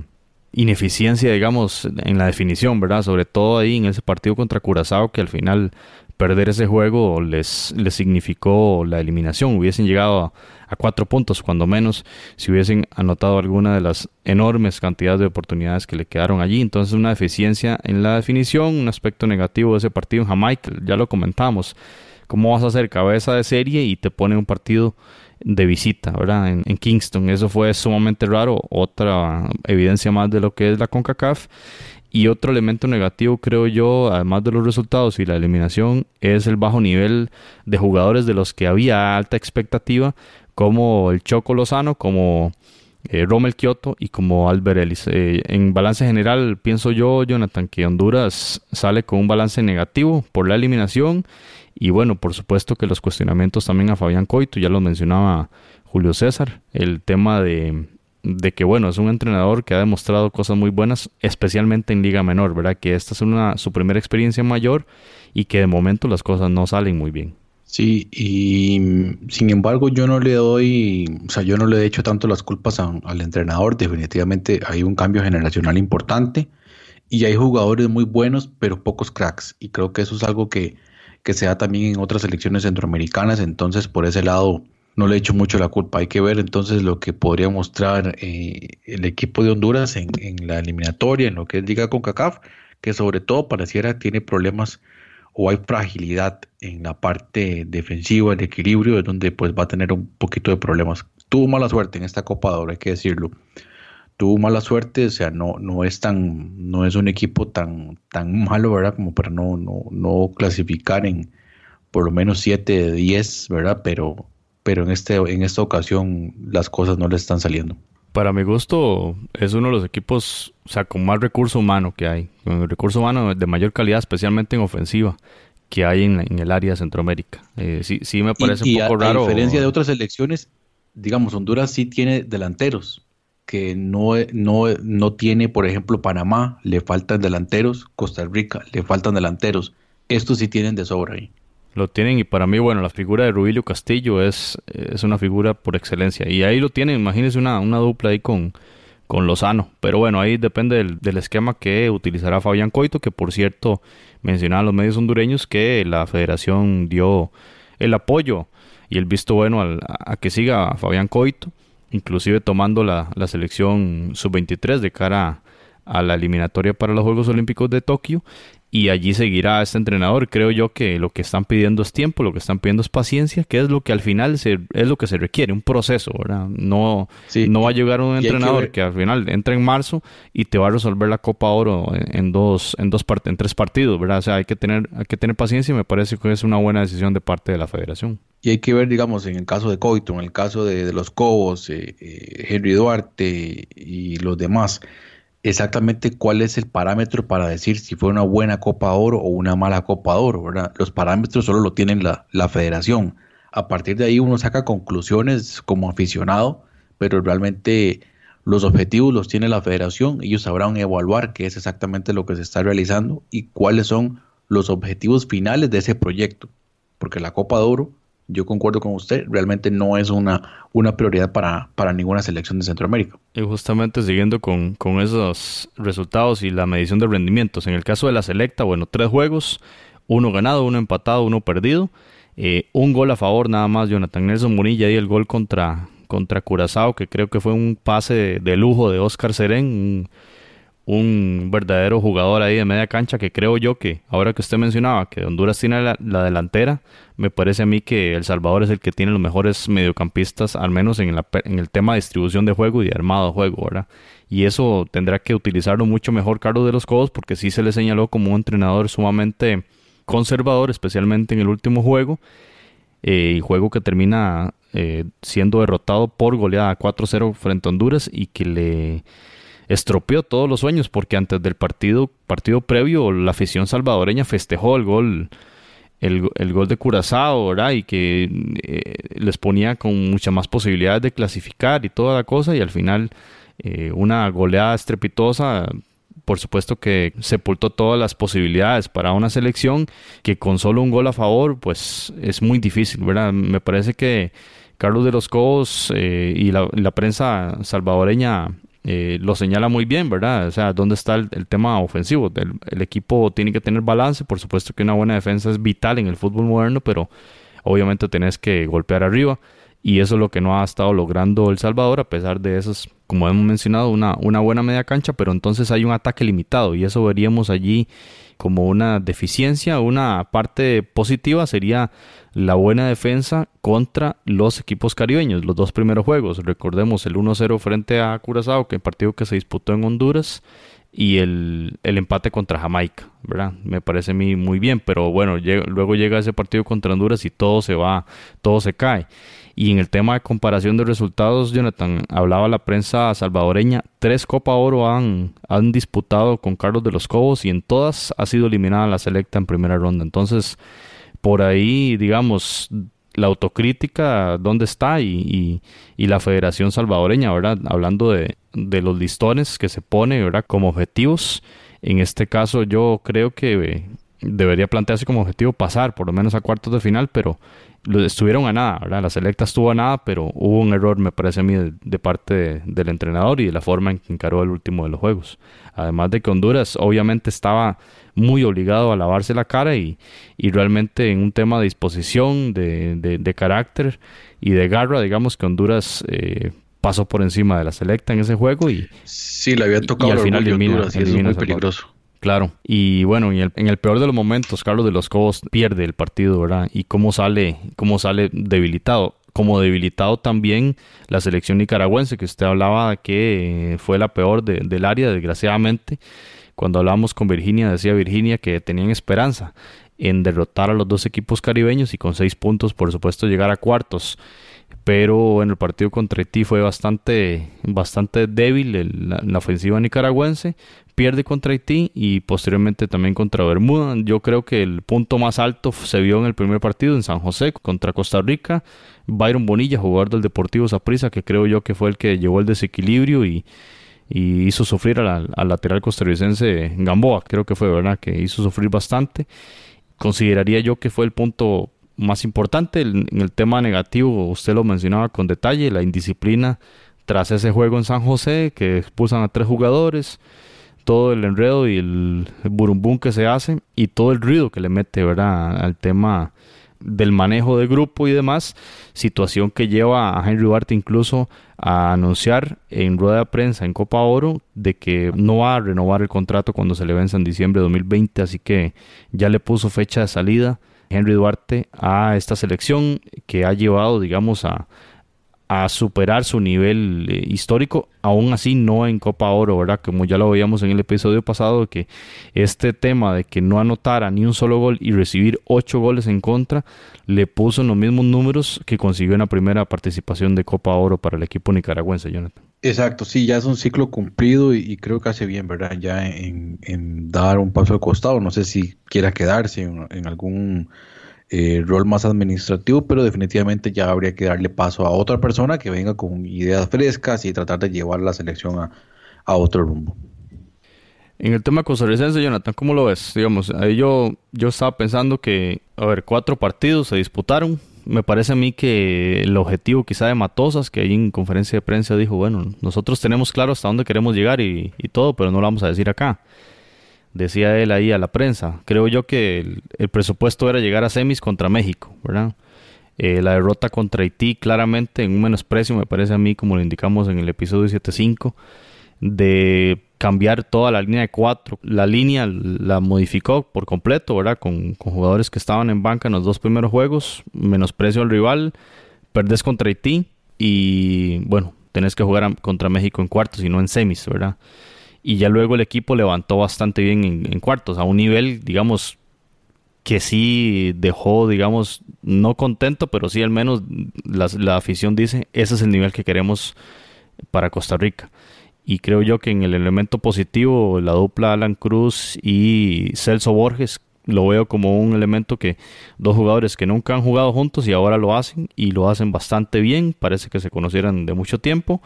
ineficiencia, digamos, en la definición, ¿verdad? Sobre todo ahí en ese partido contra Curazao, que al final perder ese juego les, les significó la eliminación. Hubiesen llegado a, cuatro puntos, cuando menos, si hubiesen anotado alguna de las enormes cantidades de oportunidades que le quedaron allí. Entonces, una deficiencia en la definición, un aspecto negativo de ese partido en Jamaica, ya lo comentamos. ¿Cómo vas a hacer cabeza de serie y te pone un partido de visita, ¿verdad? En, Kingston. Eso fue sumamente raro. Otra evidencia más de lo que es la CONCACAF. Y otro elemento negativo, creo yo, además de los resultados y la eliminación, es el bajo nivel de jugadores de los que había alta expectativa, como el Choco Lozano, como eh, Rommel Kioto y como Albert Ellis. Eh, en balance general, pienso yo, Jonathan, que Honduras sale con un balance negativo por la eliminación y bueno, por supuesto que los cuestionamientos también a Fabián Coito, ya lo mencionaba Julio César, el tema de, de que bueno, es un entrenador que ha demostrado cosas muy buenas, especialmente en Liga Menor, ¿verdad? Que esta es una, su primera experiencia mayor y que de momento las cosas no salen muy bien. Sí, y sin embargo yo no le doy, o sea, yo no le he hecho tanto las culpas al entrenador, definitivamente hay un cambio generacional importante y hay jugadores muy buenos, pero pocos cracks, y creo que eso es algo que, que se da también en otras selecciones centroamericanas, entonces por ese lado no le echo mucho la culpa. Hay que ver entonces lo que podría mostrar eh, el equipo de Honduras en, la eliminatoria, en lo que es Liga con CACAF, que sobre todo pareciera tiene problemas o hay fragilidad en la parte defensiva, el equilibrio, es donde pues va a tener un poquito de problemas. Tuvo mala suerte en esta Copa de hay que decirlo tuvo mala suerte, o sea, no, no es tan, no es un equipo tan, tan malo, ¿verdad? Como para no, no, no clasificar en por lo menos 7 de 10, ¿verdad? Pero, pero en, este, en esta ocasión las cosas no le están saliendo. Para mi gusto, es uno de los equipos, o sea, con más recurso humano que hay, con el recurso humano de mayor calidad, especialmente en ofensiva, que hay en, el área de Centroamérica. Eh, sí, sí me parece un poco raro. A diferencia de otras elecciones, digamos, Honduras sí tiene delanteros, que no, no, no tiene, por ejemplo, Panamá, le faltan delanteros, Costa Rica, le faltan delanteros. Estos sí tienen de sobra ahí. Lo tienen y para mí, bueno, la figura de Rubilio Castillo es, es una figura por excelencia. Y ahí lo tienen, imagínense una, una dupla ahí con, con Lozano. Pero bueno, ahí depende del, esquema que utilizará Fabián Coito, que por cierto mencionaban los medios hondureños que la federación dio el apoyo y el visto bueno a, que siga Fabián Coito, inclusive tomando la, la selección sub-23 de cara a la eliminatoria para los Juegos Olímpicos de Tokio y allí seguirá este entrenador. Creo yo que lo que están pidiendo es tiempo, lo que están pidiendo es paciencia, que es lo que al final es lo que se requiere, un proceso, ¿verdad? No, no va a llegar un entrenador que, al final entra en marzo y te va a resolver la Copa Oro en, dos, en dos en tres partidos, ¿verdad? O sea, hay que tener, hay que tener paciencia y me parece que es una buena decisión de parte de la federación. Y hay que ver, digamos, en el caso de Coito, en el caso de, los Cobos, eh, eh, Henry Duarte y los demás exactamente cuál es el parámetro para decir si fue una buena Copa Oro o una mala Copa Oro, ¿verdad? Los parámetros solo lo tienen la, la federación. A partir de ahí uno saca conclusiones como aficionado, pero realmente los objetivos los tiene la federación, ellos sabrán evaluar qué es exactamente lo que se está realizando y cuáles son los objetivos finales de ese proyecto, porque la Copa de Oro yo concuerdo con usted, realmente no es una, una prioridad para, para ninguna selección de Centroamérica. Y justamente siguiendo con, con, esos resultados y la medición de rendimientos, en el caso de la selecta, bueno, tres juegos, uno ganado, uno empatado, uno perdido, eh, un gol a favor nada más, Jonathan Nelson Bonilla y el gol contra, contra Curazao, que creo que fue un pase de, lujo de Oscar Serén, un verdadero jugador ahí de media cancha que creo yo que, ahora que usted mencionaba que Honduras tiene la, delantera, me parece a mí que El Salvador es el que tiene los mejores mediocampistas, al menos en, en el tema de distribución de juego y de armado de juego, ¿verdad? Y eso tendrá que utilizarlo mucho mejor Carlos de los Codos porque sí se le señaló como un entrenador sumamente conservador, especialmente en el último juego, eh, y juego que termina eh, siendo derrotado por goleada 4-0 frente a Honduras y que le estropeó todos los sueños porque antes del partido, partido previo la afición salvadoreña festejó el gol el, gol de Curazao, ¿verdad? Y que eh, les ponía con muchas más posibilidades de clasificar y toda la cosa y al final eh, una goleada estrepitosa por supuesto que sepultó todas las posibilidades para una selección que con solo un gol a favor pues es muy difícil, ¿verdad? Me parece que Carlos de los Cobos eh, y la, prensa salvadoreña eh, lo señala muy bien, ¿verdad? O sea, ¿dónde está el, tema ofensivo? El, equipo tiene que tener balance, por supuesto que una buena defensa es vital en el fútbol moderno, pero obviamente tenés que golpear arriba y eso es lo que no ha estado logrando El Salvador, a pesar de esos, como hemos mencionado, una, una buena media cancha, pero entonces hay un ataque limitado y eso veríamos allí como una deficiencia, una parte positiva sería la buena defensa contra los equipos caribeños, los dos primeros juegos. Recordemos el 1-0 frente a Curazao, que el partido que se disputó en Honduras, y el, empate contra Jamaica, ¿verdad? Me parece a mí muy bien, pero bueno, luego llega ese partido contra Honduras y todo se va, todo se cae. Y en el tema de comparación de resultados, Jonathan, hablaba la prensa salvadoreña, tres Copa Oro han, han disputado con Carlos de los Cobos y en todas ha sido eliminada la selecta en primera ronda. Entonces, por ahí, digamos, la autocrítica, ¿dónde está? Y, y, la Federación Salvadoreña, ¿verdad? Hablando de, de, los listones que se pone, ¿verdad? Como objetivos. En este caso, yo creo que debería plantearse como objetivo pasar, por lo menos a cuartos de final, pero estuvieron a nada, ¿verdad? La selecta estuvo a nada, pero hubo un error, me parece a mí, de, parte del entrenador y de la forma en que encaró el último de los juegos. Además de que Honduras obviamente estaba muy obligado a lavarse la cara y, y realmente en un tema de disposición, de, de, carácter y de garra, digamos que Honduras eh, pasó por encima de la selecta en ese juego y, sí, le había tocado al final elimina, Honduras, es muy peligroso. Claro, y bueno, en el, en el, peor de los momentos, Carlos de los Cobos pierde el partido, ¿verdad? Y cómo sale, cómo sale debilitado. Como debilitado también la selección nicaragüense, que usted hablaba que fue la peor del área, desgraciadamente. Cuando hablábamos con Virginia, decía Virginia que tenían esperanza en derrotar a los dos equipos caribeños y con seis puntos, por supuesto, llegar a cuartos. Pero en el partido contra Haití fue bastante, bastante débil la, ofensiva nicaragüense, pierde contra Haití y posteriormente también contra Bermuda. Yo creo que el punto más alto se vio en el primer partido en San José contra Costa Rica. Byron Bonilla, jugador del Deportivo Saprissa, que creo yo que fue el que llevó el desequilibrio y, hizo sufrir al, lateral costarricense Gamboa, creo que fue, ¿verdad? Que hizo sufrir bastante. Consideraría yo que fue el punto más importante en el tema negativo, usted lo mencionaba con detalle, la indisciplina tras ese juego en San José, que expulsan a tres jugadores, todo el enredo y el burumbum que se hace y todo el ruido que le mete, ¿verdad?, al tema del manejo de grupo y demás, situación que lleva a Henry Duarte incluso a anunciar en rueda de prensa en Copa Oro de que no va a renovar el contrato cuando se le vence en diciembre de 2020, así que ya le puso fecha de salida Henry Duarte a esta selección que ha llevado, digamos, a, a superar su nivel eh, histórico, aún así no en Copa Oro, ¿verdad? Como ya lo veíamos en el episodio pasado, que este tema de que no anotara ni un solo gol y recibir ocho goles en contra, le puso en los mismos números que consiguió en la primera participación de Copa Oro para el equipo nicaragüense, Jonathan. Exacto, sí, ya es un ciclo cumplido y, creo que hace bien, ¿verdad? Ya en, dar un paso al costado, no sé si quiera quedarse en algún eh, rol más administrativo, pero definitivamente ya habría que darle paso a otra persona que venga con ideas frescas y tratar de llevar la selección a, otro rumbo. En el tema costarricense, Jonathan, ¿cómo lo ves? Digamos, ahí yo, yo estaba pensando que, a ver, cuatro partidos se disputaron. Me parece a mí que el objetivo quizá de Matosas, que ahí en conferencia de prensa dijo, bueno, nosotros tenemos claro hasta dónde queremos llegar y, y todo, pero no lo vamos a decir acá decía él ahí a la prensa. Creo yo que el, presupuesto era llegar a semis contra México, ¿verdad? Eh, la derrota contra Haití claramente en un menosprecio, me parece a mí, como lo indicamos en el episodio 7.5, de cambiar toda la línea de cuatro. La línea la modificó por completo, ¿verdad? Con, con jugadores que estaban en banca en los dos primeros juegos, menosprecio al rival, perdés contra Haití y, bueno, tenés que jugar contra México en cuartos y no en semis, ¿verdad? Y ya luego el equipo levantó bastante bien en, cuartos, a un nivel, digamos, que sí dejó, digamos, no contento, pero sí al menos la, afición dice, ese es el nivel que queremos para Costa Rica. Y creo yo que en el elemento positivo, la dupla Alan Cruz y Celso Borges, lo veo como un elemento que dos jugadores que nunca han jugado juntos y ahora lo hacen y lo hacen bastante bien, parece que se conocieran de mucho tiempo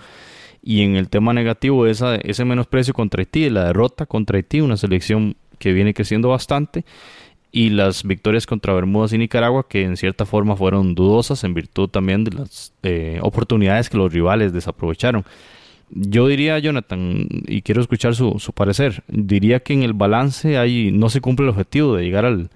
y en el tema negativo, esa, ese menosprecio contra Haití, la derrota contra Haití, una selección que viene creciendo bastante, y las victorias contra Bermudas y Nicaragua, que en cierta forma fueron dudosas en virtud también de las eh, oportunidades que los rivales desaprovecharon. Yo diría, Jonathan, y quiero escuchar su, su parecer, diría que en el balance ahí no se cumple el objetivo de llegar al,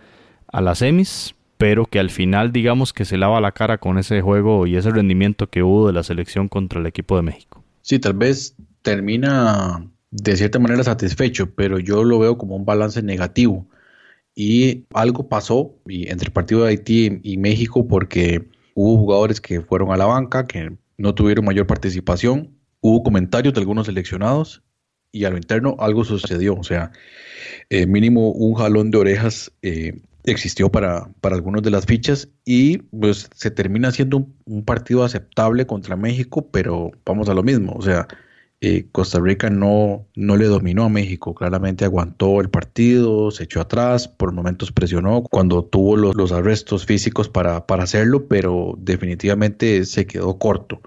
a las semis, pero que al final digamos que se lava la cara con ese juego y ese rendimiento que hubo de la selección contra el equipo de México. Sí, tal vez termina de cierta manera satisfecho, pero yo lo veo como un balance negativo. Y algo pasó entre el partido de Haití y México porque hubo jugadores que fueron a la banca, que no tuvieron mayor participación, hubo comentarios de algunos seleccionados y a lo interno algo sucedió. O sea, eh, mínimo un jalón de orejas eh, existió para, para algunos de las fichas y pues se termina siendo un, partido aceptable contra México, pero vamos a lo mismo, o sea, eh, Costa Rica no, no le dominó a México, claramente aguantó el partido, se echó atrás, por momentos presionó cuando tuvo los, los arrestos físicos para, para hacerlo, pero definitivamente se quedó corto.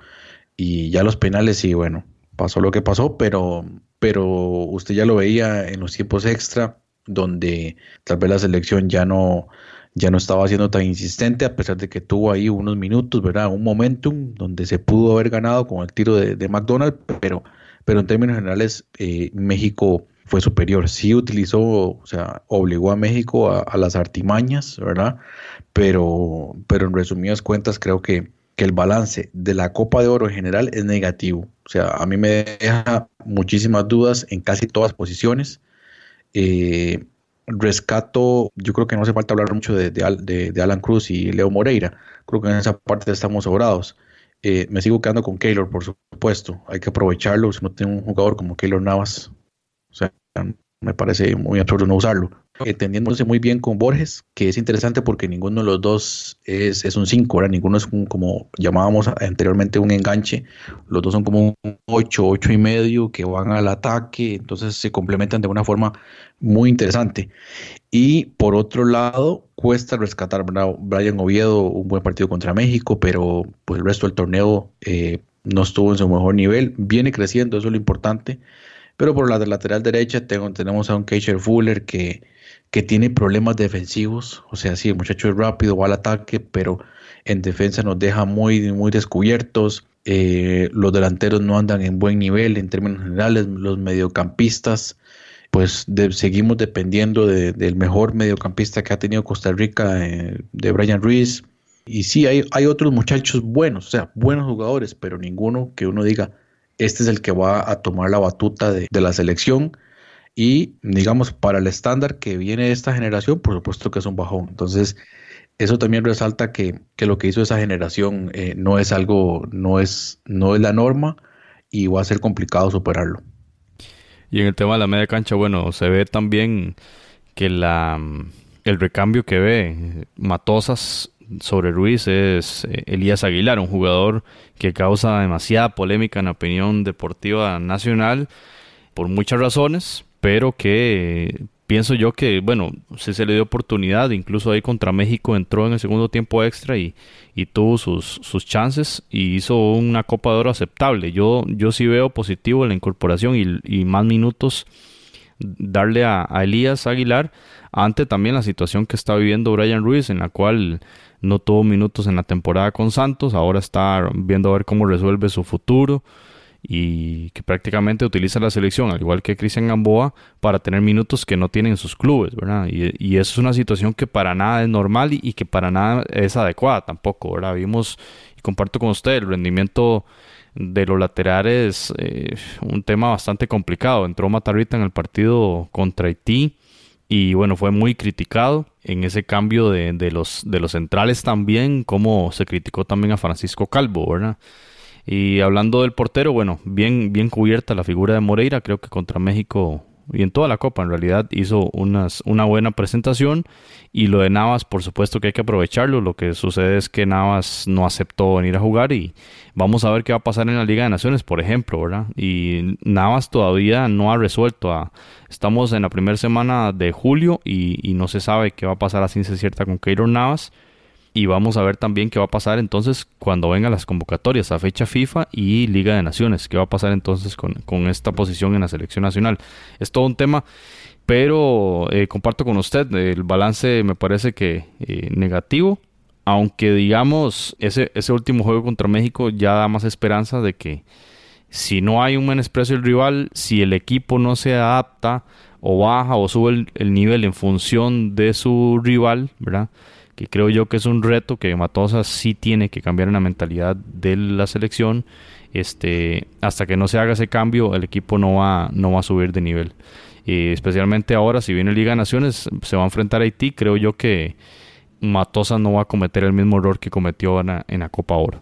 Y ya los penales, sí, bueno, pasó lo que pasó, pero, pero usted ya lo veía en los tiempos extra, donde tal vez la selección ya no, ya no estaba siendo tan insistente, a pesar de que tuvo ahí unos minutos, ¿verdad? Un momentum donde se pudo haber ganado con el tiro de, de McDonald's, pero, pero en términos generales eh, México fue superior. Sí utilizó, o sea, obligó a México a, las artimañas, ¿verdad? Pero, pero en resumidas cuentas creo que, que el balance de la Copa de Oro en general es negativo. O sea, a mí me deja muchísimas dudas en casi todas posiciones. Eh, rescato, yo creo que no hace falta hablar mucho de, Alan Cruz y Leo Moreira. Creo que en esa parte estamos sobrados. Eh, me sigo quedando con Keylor, por supuesto. Hay que aprovecharlo. Si no tiene un jugador como Keylor Navas, o sea, me parece muy absurdo no usarlo. Entendiéndose muy bien con Borges, que es interesante porque ninguno de los dos es, es un 5, ahora ninguno es como llamábamos anteriormente un enganche, los dos son como un 8, 8 y medio que van al ataque, entonces se complementan de una forma muy interesante. Y por otro lado, cuesta rescatar Brian Oviedo, un buen partido contra México, pero pues el resto del torneo eh, no estuvo en su mejor nivel, viene creciendo, eso es lo importante. Pero por la lateral derecha tengo, tenemos a un Keisher Fuller que, que tiene problemas defensivos. O sea, sí, el muchacho es rápido, va al ataque, pero en defensa nos deja muy, muy descubiertos. Eh, los delanteros no andan en buen nivel en términos generales. Los mediocampistas, pues seguimos dependiendo del mejor mediocampista que ha tenido Costa Rica, eh, de Brian Ruiz. Y sí, hay, hay otros muchachos buenos, o sea, buenos jugadores, pero ninguno que uno diga, este es el que va a tomar la batuta de, la selección. Y digamos, para el estándar que viene de esta generación, por supuesto que es un bajón. Entonces, eso también resalta que, lo que hizo esa generación eh, no es algo, no es, no es la norma y va a ser complicado superarlo. Y en el tema de la media cancha, bueno, se ve también que la el recambio que ve Matosas sobre Ruiz es eh, Elías Aguilar, un jugador que causa demasiada polémica en la opinión deportiva nacional por muchas razones, pero que pienso yo que, bueno, si se le dio oportunidad, incluso ahí contra México entró en el segundo tiempo extra y, tuvo sus, sus chances y hizo una Copa de Oro aceptable. Yo, yo sí veo positivo la incorporación y, más minutos darle a, a Elías Aguilar ante también la situación que está viviendo Brian Ruiz, en la cual no tuvo minutos en la temporada con Santos, ahora está viendo a ver cómo resuelve su futuro y que prácticamente utiliza la selección, al igual que Cristian Gamboa, para tener minutos que no tienen sus clubes, ¿verdad? Y, eso es una situación que para nada es normal y, que para nada es adecuada tampoco, ¿verdad? Vimos, y comparto con usted, el rendimiento de los laterales, eh, un tema bastante complicado. Entró Matarrita en el partido contra Haití y bueno, fue muy criticado en ese cambio de, de, los, de los centrales también, como se criticó también a Francisco Calvo, ¿verdad? Y hablando del portero, bueno, bien, bien cubierta la figura de Moreira, creo que contra México y en toda la Copa en realidad hizo unas, una buena presentación. Y lo de Navas por supuesto que hay que aprovecharlo, lo que sucede es que Navas no aceptó venir a jugar y vamos a ver qué va a pasar en la Liga de Naciones por ejemplo, ¿verdad? Y Navas todavía no ha resuelto, a, estamos en la primera semana de julio y, no se sabe qué va a pasar a ciencia cierta con Keylor Navas y vamos a ver también qué va a pasar entonces cuando vengan las convocatorias a fecha FIFA y Liga de Naciones. ¿Qué va a pasar entonces con, esta posición en la selección nacional? Es todo un tema, pero eh, comparto con usted, el balance me parece que eh, negativo. Aunque digamos, ese, ese último juego contra México ya da más esperanza de que si no hay un menosprecio del rival, si el equipo no se adapta o baja o sube el nivel en función de su rival, ¿verdad? Que creo yo que es un reto que Matosa sí tiene que cambiar en la mentalidad de la selección. Este, hasta que no se haga ese cambio, el equipo no va, no va a subir de nivel. Y especialmente ahora, si viene Liga de Naciones, se va a enfrentar a Haití. Creo yo que Matosa no va a cometer el mismo error que cometió en la, Copa Oro.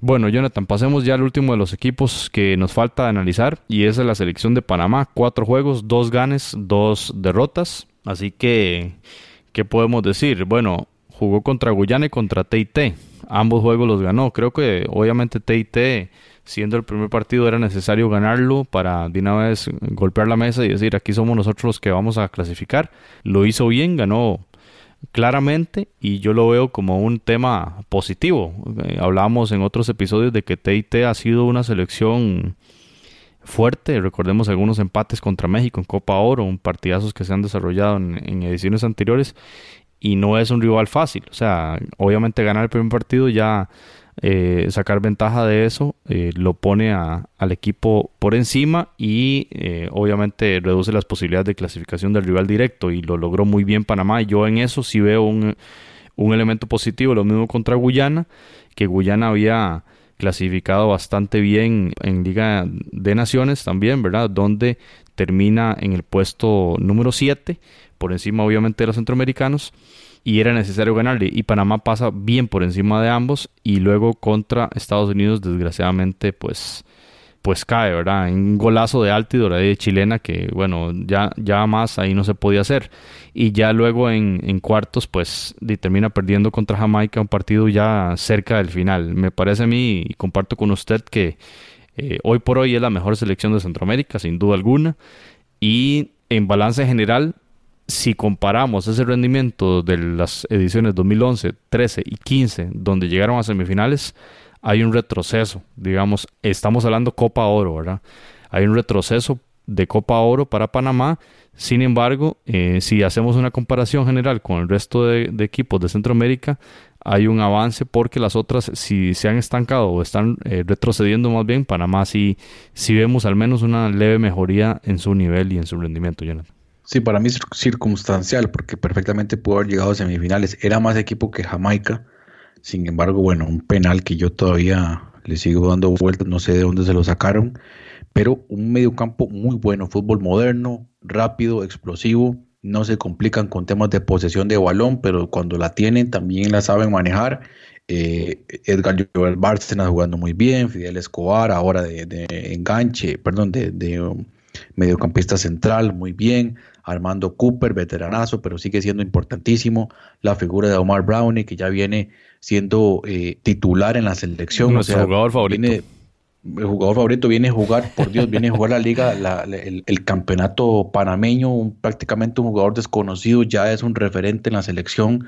Bueno, Jonathan, pasemos ya al último de los equipos que nos falta analizar y es la selección de Panamá. Cuatro juegos, dos ganes, dos derrotas. Así que, ¿qué podemos decir? Bueno, jugó contra Guyana y contra TIT. Ambos juegos los ganó. Creo que obviamente TIT, siendo el primer partido, era necesario ganarlo para de una vez golpear la mesa y decir aquí somos nosotros los que vamos a clasificar. Lo hizo bien, ganó claramente y yo lo veo como un tema positivo. Eh, hablábamos en otros episodios de que TIT ha sido una selección fuerte. Recordemos algunos empates contra México en Copa Oro, un partidazos que se han desarrollado en ediciones anteriores y no es un rival fácil. O sea, obviamente ganar el primer partido ya eh, sacar ventaja de eso eh, lo pone al equipo por encima y eh, obviamente reduce las posibilidades de clasificación del rival directo y lo logró muy bien Panamá. Y yo en eso sí veo un, un elemento positivo, lo mismo contra Guyana, que Guyana había clasificado bastante bien en Liga de Naciones también, ¿verdad? Donde termina en el puesto número 7 por encima obviamente de los centroamericanos y era necesario ganarle y Panamá pasa bien por encima de ambos y luego contra Estados Unidos desgraciadamente pues pues cae, ¿verdad? Un golazo de Altidor de chilena que, bueno, ya, ya más ahí no se podía hacer. Y ya luego en, cuartos, pues termina perdiendo contra Jamaica un partido ya cerca del final. Me parece a mí, y comparto con usted, que eh, hoy por hoy es la mejor selección de Centroamérica, sin duda alguna. Y en balance general, si comparamos ese rendimiento de las ediciones 2011, 13 y 15, donde llegaron a semifinales, hay un retroceso. Digamos, estamos hablando Copa Oro, ¿verdad? Hay un retroceso de Copa Oro para Panamá. Sin embargo, eh, si hacemos una comparación general con el resto de, equipos de Centroamérica, hay un avance porque las otras, si se han estancado o están eh, retrocediendo más bien, Panamá sí, sí vemos al menos una leve mejoría en su nivel y en su rendimiento, Jonathan. Sí, para mí es circunstancial, porque perfectamente pudo haber llegado a semifinales. Era más equipo que Jamaica. Sin embargo, bueno, un penal que yo todavía le sigo dando vueltas, no sé de dónde se lo sacaron, pero un mediocampo muy bueno, fútbol moderno, rápido, explosivo, no se complican con temas de posesión de balón, pero cuando la tienen también la saben manejar. Eh, Edgar Joel Bárcenas jugando muy bien, Fidel Escobar ahora de, enganche, perdón, de, um, mediocampista central, muy bien. Armando Cooper, veteranazo, pero sigue siendo importantísimo. La figura de Omar Brownie, que ya viene siendo eh, titular en la selección. o sea, jugador favorito. el jugador favorito viene a jugar, por Dios, viene a jugar la liga, el, campeonato panameño, prácticamente un jugador desconocido, ya es un referente en la selección.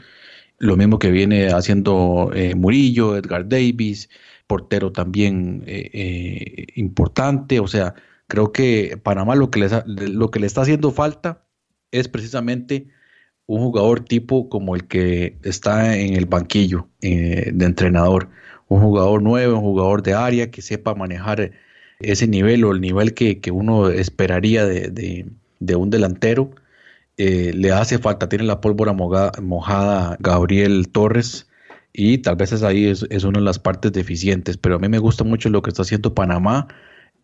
Lo mismo que viene haciendo eh, Murillo, Edgar Davis, portero también eh, importante. O sea, creo que Panamá lo que, lo que le está haciendo falta es precisamente un jugador tipo como el que está en el banquillo eh, de entrenador. Un jugador nuevo, un jugador de área que sepa manejar ese nivel o el nivel que, uno esperaría de, un delantero. Eh, le hace falta, tiene la pólvora mojada, Gabriel Torres y tal vez es ahí es, es, una de las partes deficientes, pero a mí me gusta mucho lo que está haciendo Panamá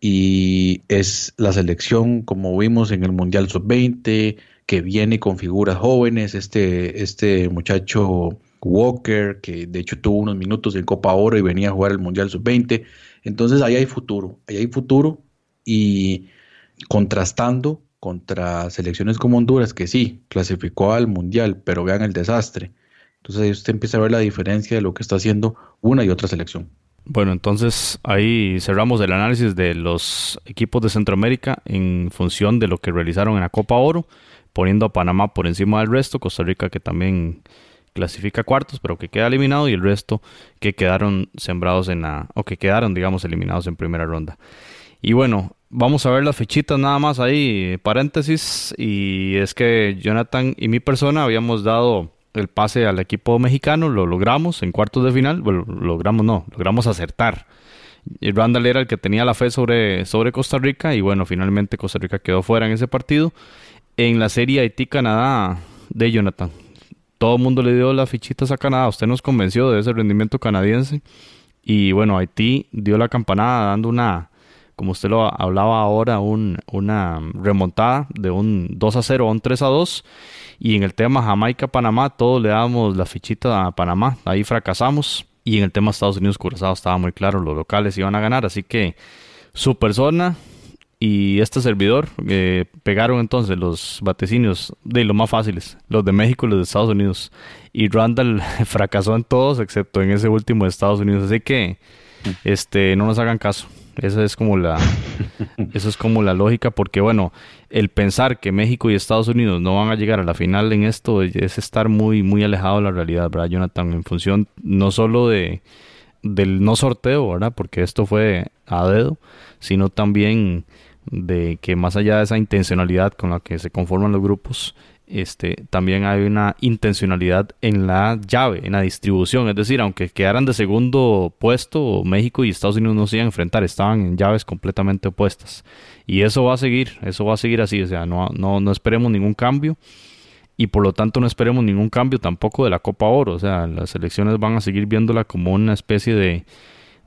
y es la selección como vimos en el Mundial Sub-20, que viene con figuras jóvenes, este, este muchacho Walker, que de hecho tuvo unos minutos en Copa Oro y venía a jugar el Mundial Sub-20. Entonces ahí hay futuro, ahí hay futuro y contrastando contra selecciones como Honduras, que sí, clasificó al Mundial, pero vean el desastre. Entonces ahí usted empieza a ver la diferencia de lo que está haciendo una y otra selección. Bueno, entonces ahí cerramos el análisis de los equipos de Centroamérica en función de lo que realizaron en la Copa Oro poniendo a Panamá por encima del resto, Costa Rica que también clasifica cuartos, pero que queda eliminado, y el resto que quedaron sembrados en la, o que quedaron, digamos, eliminados en primera ronda. Y bueno, vamos a ver las fichitas nada más ahí, paréntesis, y es que Jonathan y mi persona habíamos dado el pase al equipo mexicano, lo logramos en cuartos de final, bueno, logramos no, logramos acertar. Randall era el que tenía la fe sobre, sobre Costa Rica y bueno, finalmente Costa Rica quedó fuera en ese partido en la serie Haití-Canadá de Jonathan. Todo el mundo le dio las fichitas a Canadá. Usted nos convenció de ese rendimiento canadiense. Y bueno, Haití dio la campanada dando una, como usted lo hablaba ahora, un, una remontada de un 2 a 0 a un 3 a 2. Y en el tema Jamaica-Panamá, todos le damos la fichita a Panamá. Ahí fracasamos. Y en el tema Estados Unidos-Curazao estaba muy claro, los locales iban a ganar. Así que su persona y este servidor eh, pegaron entonces los vaticinios de los más fáciles, los de México y los de Estados Unidos. Y Randall fracasó en todos excepto en ese último de Estados Unidos. Así que este no nos hagan caso. Esa es como la eso es como la lógica porque bueno, el pensar que México y Estados Unidos no van a llegar a la final en esto es estar muy muy alejado de la realidad, ¿verdad, Jonathan? En función no solo de del no sorteo, ¿verdad? Porque esto fue a dedo, sino también de que más allá de esa intencionalidad con la que se conforman los grupos, este, también hay una intencionalidad en la llave, en la distribución. Es decir, aunque quedaran de segundo puesto, México y Estados Unidos no se iban a enfrentar, estaban en llaves completamente opuestas. Y eso va a seguir, eso va a seguir así. O sea, no, no, no esperemos ningún cambio y por lo tanto no esperemos ningún cambio tampoco de la Copa Oro. O sea, las elecciones van a seguir viéndola como una especie de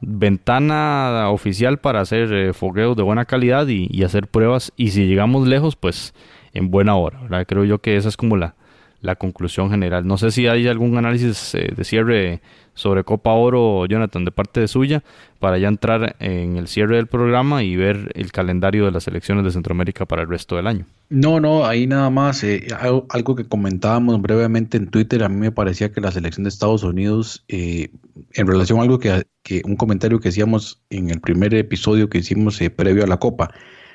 ventana oficial para hacer eh, fogueos de buena calidad y, hacer pruebas. Y si llegamos lejos, pues en buena hora. Creo yo que esa es como la, la conclusión general. No sé si hay algún análisis eh, de cierre sobre Copa Oro, Jonathan, de parte de suya, para ya entrar en el cierre del programa y ver el calendario de las elecciones de Centroamérica para el resto del año. No, no, ahí nada más, eh, algo, que comentábamos brevemente en Twitter, a mí me parecía que la selección de Estados Unidos, eh, en relación a algo que, un comentario que hacíamos en el primer episodio que hicimos previo a la Copa,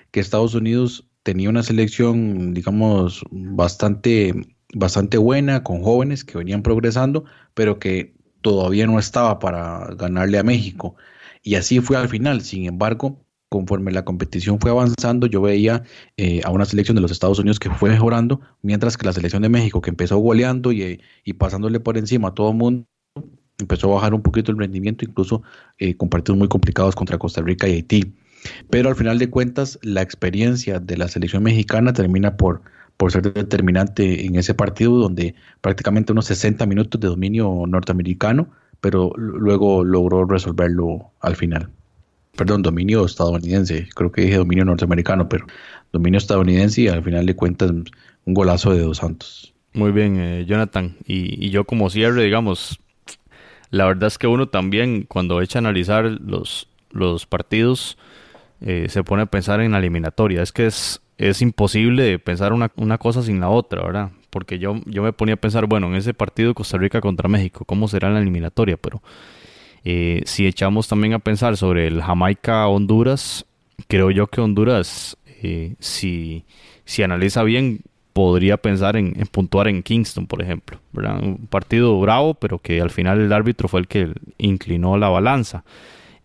que Estados Unidos tenía una selección, digamos, bastante bastante buena, con jóvenes que venían progresando, pero que todavía no estaba para ganarle a México. Y así fue al final. Sin embargo, conforme la competición fue avanzando, yo veía eh, a una selección de los Estados Unidos que fue mejorando, mientras que la selección de México, que empezó goleando y, y pasándole por encima a todo el mundo, empezó a bajar un poquito el rendimiento, incluso eh, con partidos muy complicados contra Costa Rica y Haití. Pero al final de cuentas, la experiencia de la selección mexicana termina por, por ser determinante en ese partido donde prácticamente unos 60 minutos de dominio norteamericano, pero luego logró resolverlo al final. Perdón, dominio estadounidense, creo que dije dominio norteamericano, pero dominio estadounidense y al final de cuentas un golazo de dos santos. Muy bien, eh, Jonathan. Y, yo como cierre, digamos, la verdad es que uno también cuando echa a analizar los partidos eh, se pone a pensar en la eliminatoria. Es que es es imposible pensar una, una, cosa sin la otra, ¿verdad? Porque yo, yo me ponía a pensar, bueno, en ese partido Costa Rica contra México, ¿cómo será la eliminatoria? Pero eh, si echamos también a pensar sobre el Jamaica-Honduras, creo yo que Honduras, eh, si, si analiza bien, podría pensar en, en, puntuar en Kingston, por ejemplo. ¿verdad? Un partido bravo, pero que al final el árbitro fue el que inclinó la balanza.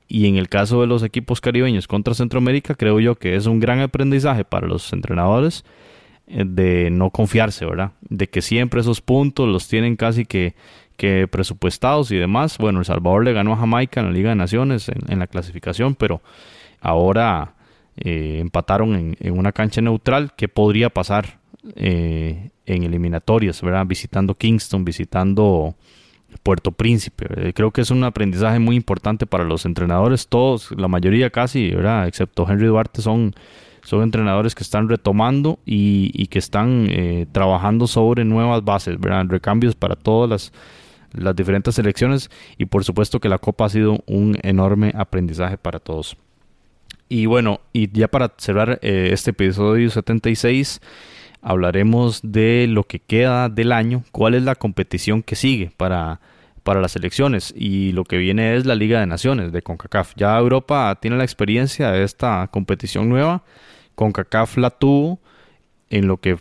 Y en el caso de los equipos caribeños contra Centroamérica, creo yo que es un gran aprendizaje para los entrenadores eh, de no confiarse, ¿verdad? De que siempre esos puntos los tienen casi que, presupuestados y demás. Bueno, El Salvador le ganó a Jamaica en la Liga de Naciones en, la clasificación, pero ahora eh, empataron en, una cancha neutral. ¿Qué podría pasar eh, en eliminatorias, ¿verdad? Visitando Kingston, visitando Puerto Príncipe. Creo que es un aprendizaje muy importante para los entrenadores, todos, la mayoría casi, ¿verdad? excepto Henry Duarte, son, son entrenadores que están retomando y, que están eh, trabajando sobre nuevas bases, recambios para todas las, las diferentes selecciones y por supuesto que la Copa ha sido un enorme aprendizaje para todos. Y bueno, y ya para cerrar eh, este episodio 76, hablaremos de lo que queda del año, cuál es la competición que sigue para, para las elecciones y lo que viene es la Liga de Naciones de CONCACAF. Ya Europa tiene la experiencia de esta competición nueva, CONCACAF la tuvo en lo que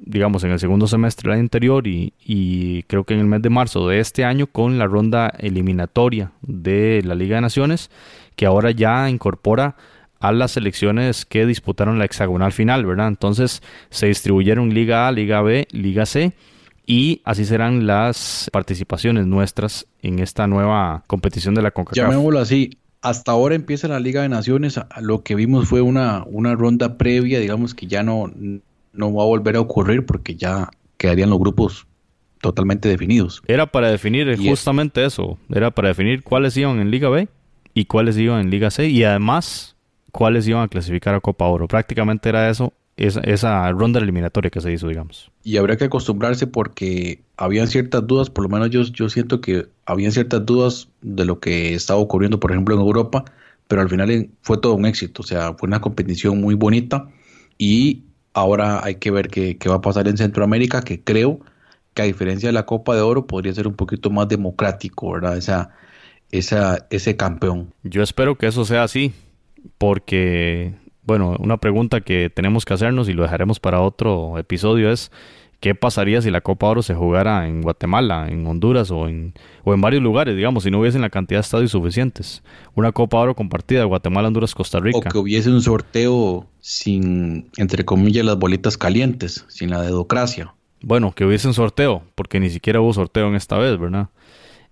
digamos en el segundo semestre del anterior y, y creo que en el mes de marzo de este año con la ronda eliminatoria de la Liga de Naciones que ahora ya incorpora a las selecciones que disputaron la hexagonal final, ¿verdad? Entonces se distribuyeron Liga A, Liga B, Liga C y así serán las participaciones nuestras en esta nueva competición de la CONCACAF. Llamémoslo así, hasta ahora empieza la Liga de Naciones, lo que vimos fue una, una ronda previa, digamos que ya no, no va a volver a ocurrir porque ya quedarían los grupos totalmente definidos. Era para definir justamente eso, era para definir cuáles iban en Liga B y cuáles iban en Liga C y además cuáles iban a clasificar a Copa Oro. Prácticamente era eso, esa, esa ronda eliminatoria que se hizo, digamos. Y habría que acostumbrarse porque habían ciertas dudas, por lo menos yo, yo siento que habían ciertas dudas de lo que estaba ocurriendo, por ejemplo, en Europa, pero al final fue todo un éxito, o sea, fue una competición muy bonita y ahora hay que ver qué, qué va a pasar en Centroamérica, que creo que a diferencia de la Copa de Oro podría ser un poquito más democrático, ¿verdad? Esa, esa, ese campeón. Yo espero que eso sea así, porque, bueno, una pregunta que tenemos que hacernos y lo dejaremos para otro episodio es, ¿qué pasaría si la Copa Oro se jugara en Guatemala, en Honduras o en, o en varios lugares, digamos, si no hubiesen la cantidad de estadios suficientes? Una Copa Oro compartida, Guatemala, Honduras, Costa Rica. O que hubiese un sorteo sin, entre comillas, las bolitas calientes, sin la dedocracia. Bueno, que hubiese un sorteo, porque ni siquiera hubo sorteo en esta vez, ¿verdad?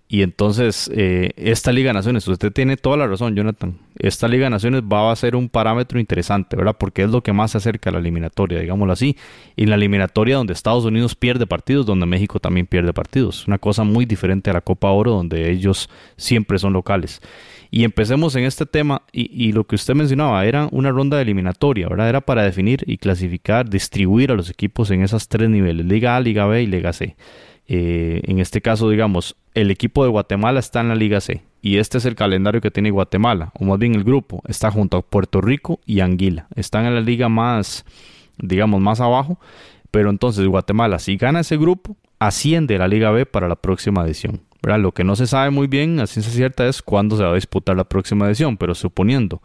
Y entonces, eh, esta Liga de Naciones, usted tiene toda la razón, Jonathan. Esta Liga de Naciones va a ser un parámetro interesante, ¿verdad? Porque es lo que más se acerca a la eliminatoria, digámoslo así. Y la eliminatoria donde Estados Unidos pierde partidos, donde México también pierde partidos. Una cosa muy diferente a la Copa Oro, donde ellos siempre son locales. Y empecemos en este tema, y, lo que usted mencionaba era una ronda de eliminatoria, ¿verdad? Era para definir y clasificar, distribuir a los equipos en esas tres niveles, Liga A, Liga B y Liga C. Eh, en este caso, digamos, el equipo de Guatemala está en la Liga C y este es el calendario que tiene Guatemala, o más bien el grupo, está junto a Puerto Rico y Anguila. Están en la liga más, digamos, más abajo, pero entonces Guatemala, si gana ese grupo, asciende a la Liga B para la próxima edición. Lo que no se sabe muy bien, a ciencia cierta, es cuándo se va a disputar la próxima edición, pero suponiendo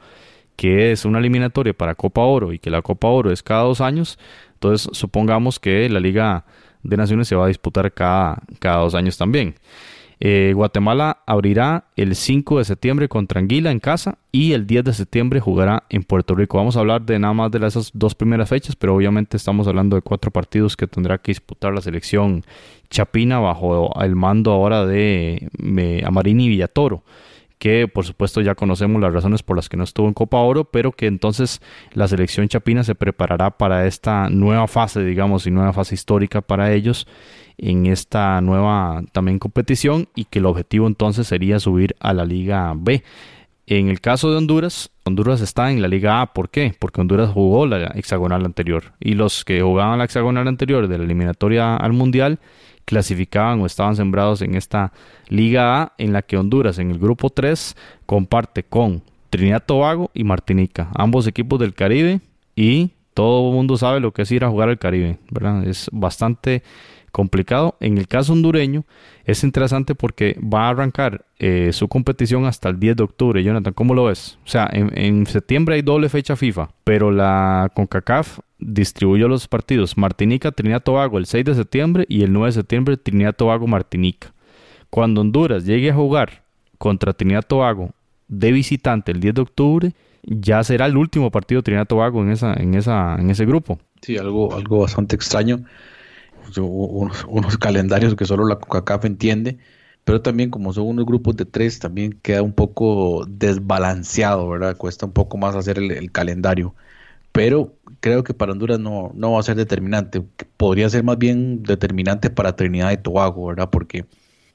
que es una eliminatoria para Copa Oro y que la Copa Oro es cada dos años, entonces supongamos que la Liga de Naciones se va a disputar cada, cada dos años también. Eh, Guatemala abrirá el 5 de septiembre contra Anguila en casa y el 10 de septiembre jugará en Puerto Rico. Vamos a hablar de nada más de esas dos primeras fechas, pero obviamente estamos hablando de cuatro partidos que tendrá que disputar la selección chapina bajo el mando ahora de Amarini Villatoro que por supuesto ya conocemos las razones por las que no estuvo en Copa Oro, pero que entonces la selección chapina se preparará para esta nueva fase, digamos, y nueva fase histórica para ellos en esta nueva también competición y que el objetivo entonces sería subir a la Liga B. En el caso de Honduras, Honduras está en la Liga A. ¿Por qué? Porque Honduras jugó la hexagonal anterior. Y los que jugaban la hexagonal anterior de la eliminatoria al Mundial clasificaban o estaban sembrados en esta Liga A en la que Honduras en el grupo 3 comparte con Trinidad Tobago y Martinica, ambos equipos del Caribe y todo el mundo sabe lo que es ir a jugar al Caribe, ¿verdad? Es bastante complicado. En el caso hondureño es interesante porque va a arrancar eh, su competición hasta el 10 de octubre. Jonathan, ¿cómo lo ves? O sea, en, en septiembre hay doble fecha FIFA, pero la CONCACAF distribuyó los partidos Martinica, Trinidad Tobago el 6 de septiembre y el 9 de septiembre Trinidad Tobago, Martinica. Cuando Honduras llegue a jugar contra Trinidad Tobago de visitante el 10 de octubre, ya será el último partido Trinidad Tobago en esa, en esa, en ese grupo. Sí, algo, algo bastante extraño. Unos, unos calendarios que solo la CONCACAF entiende, pero también como son unos grupos de tres, también queda un poco desbalanceado, ¿verdad? Cuesta un poco más hacer el calendario pero creo que para Honduras no, no va a ser determinante. Podría ser más bien determinante para Trinidad y Tobago, ¿verdad? Porque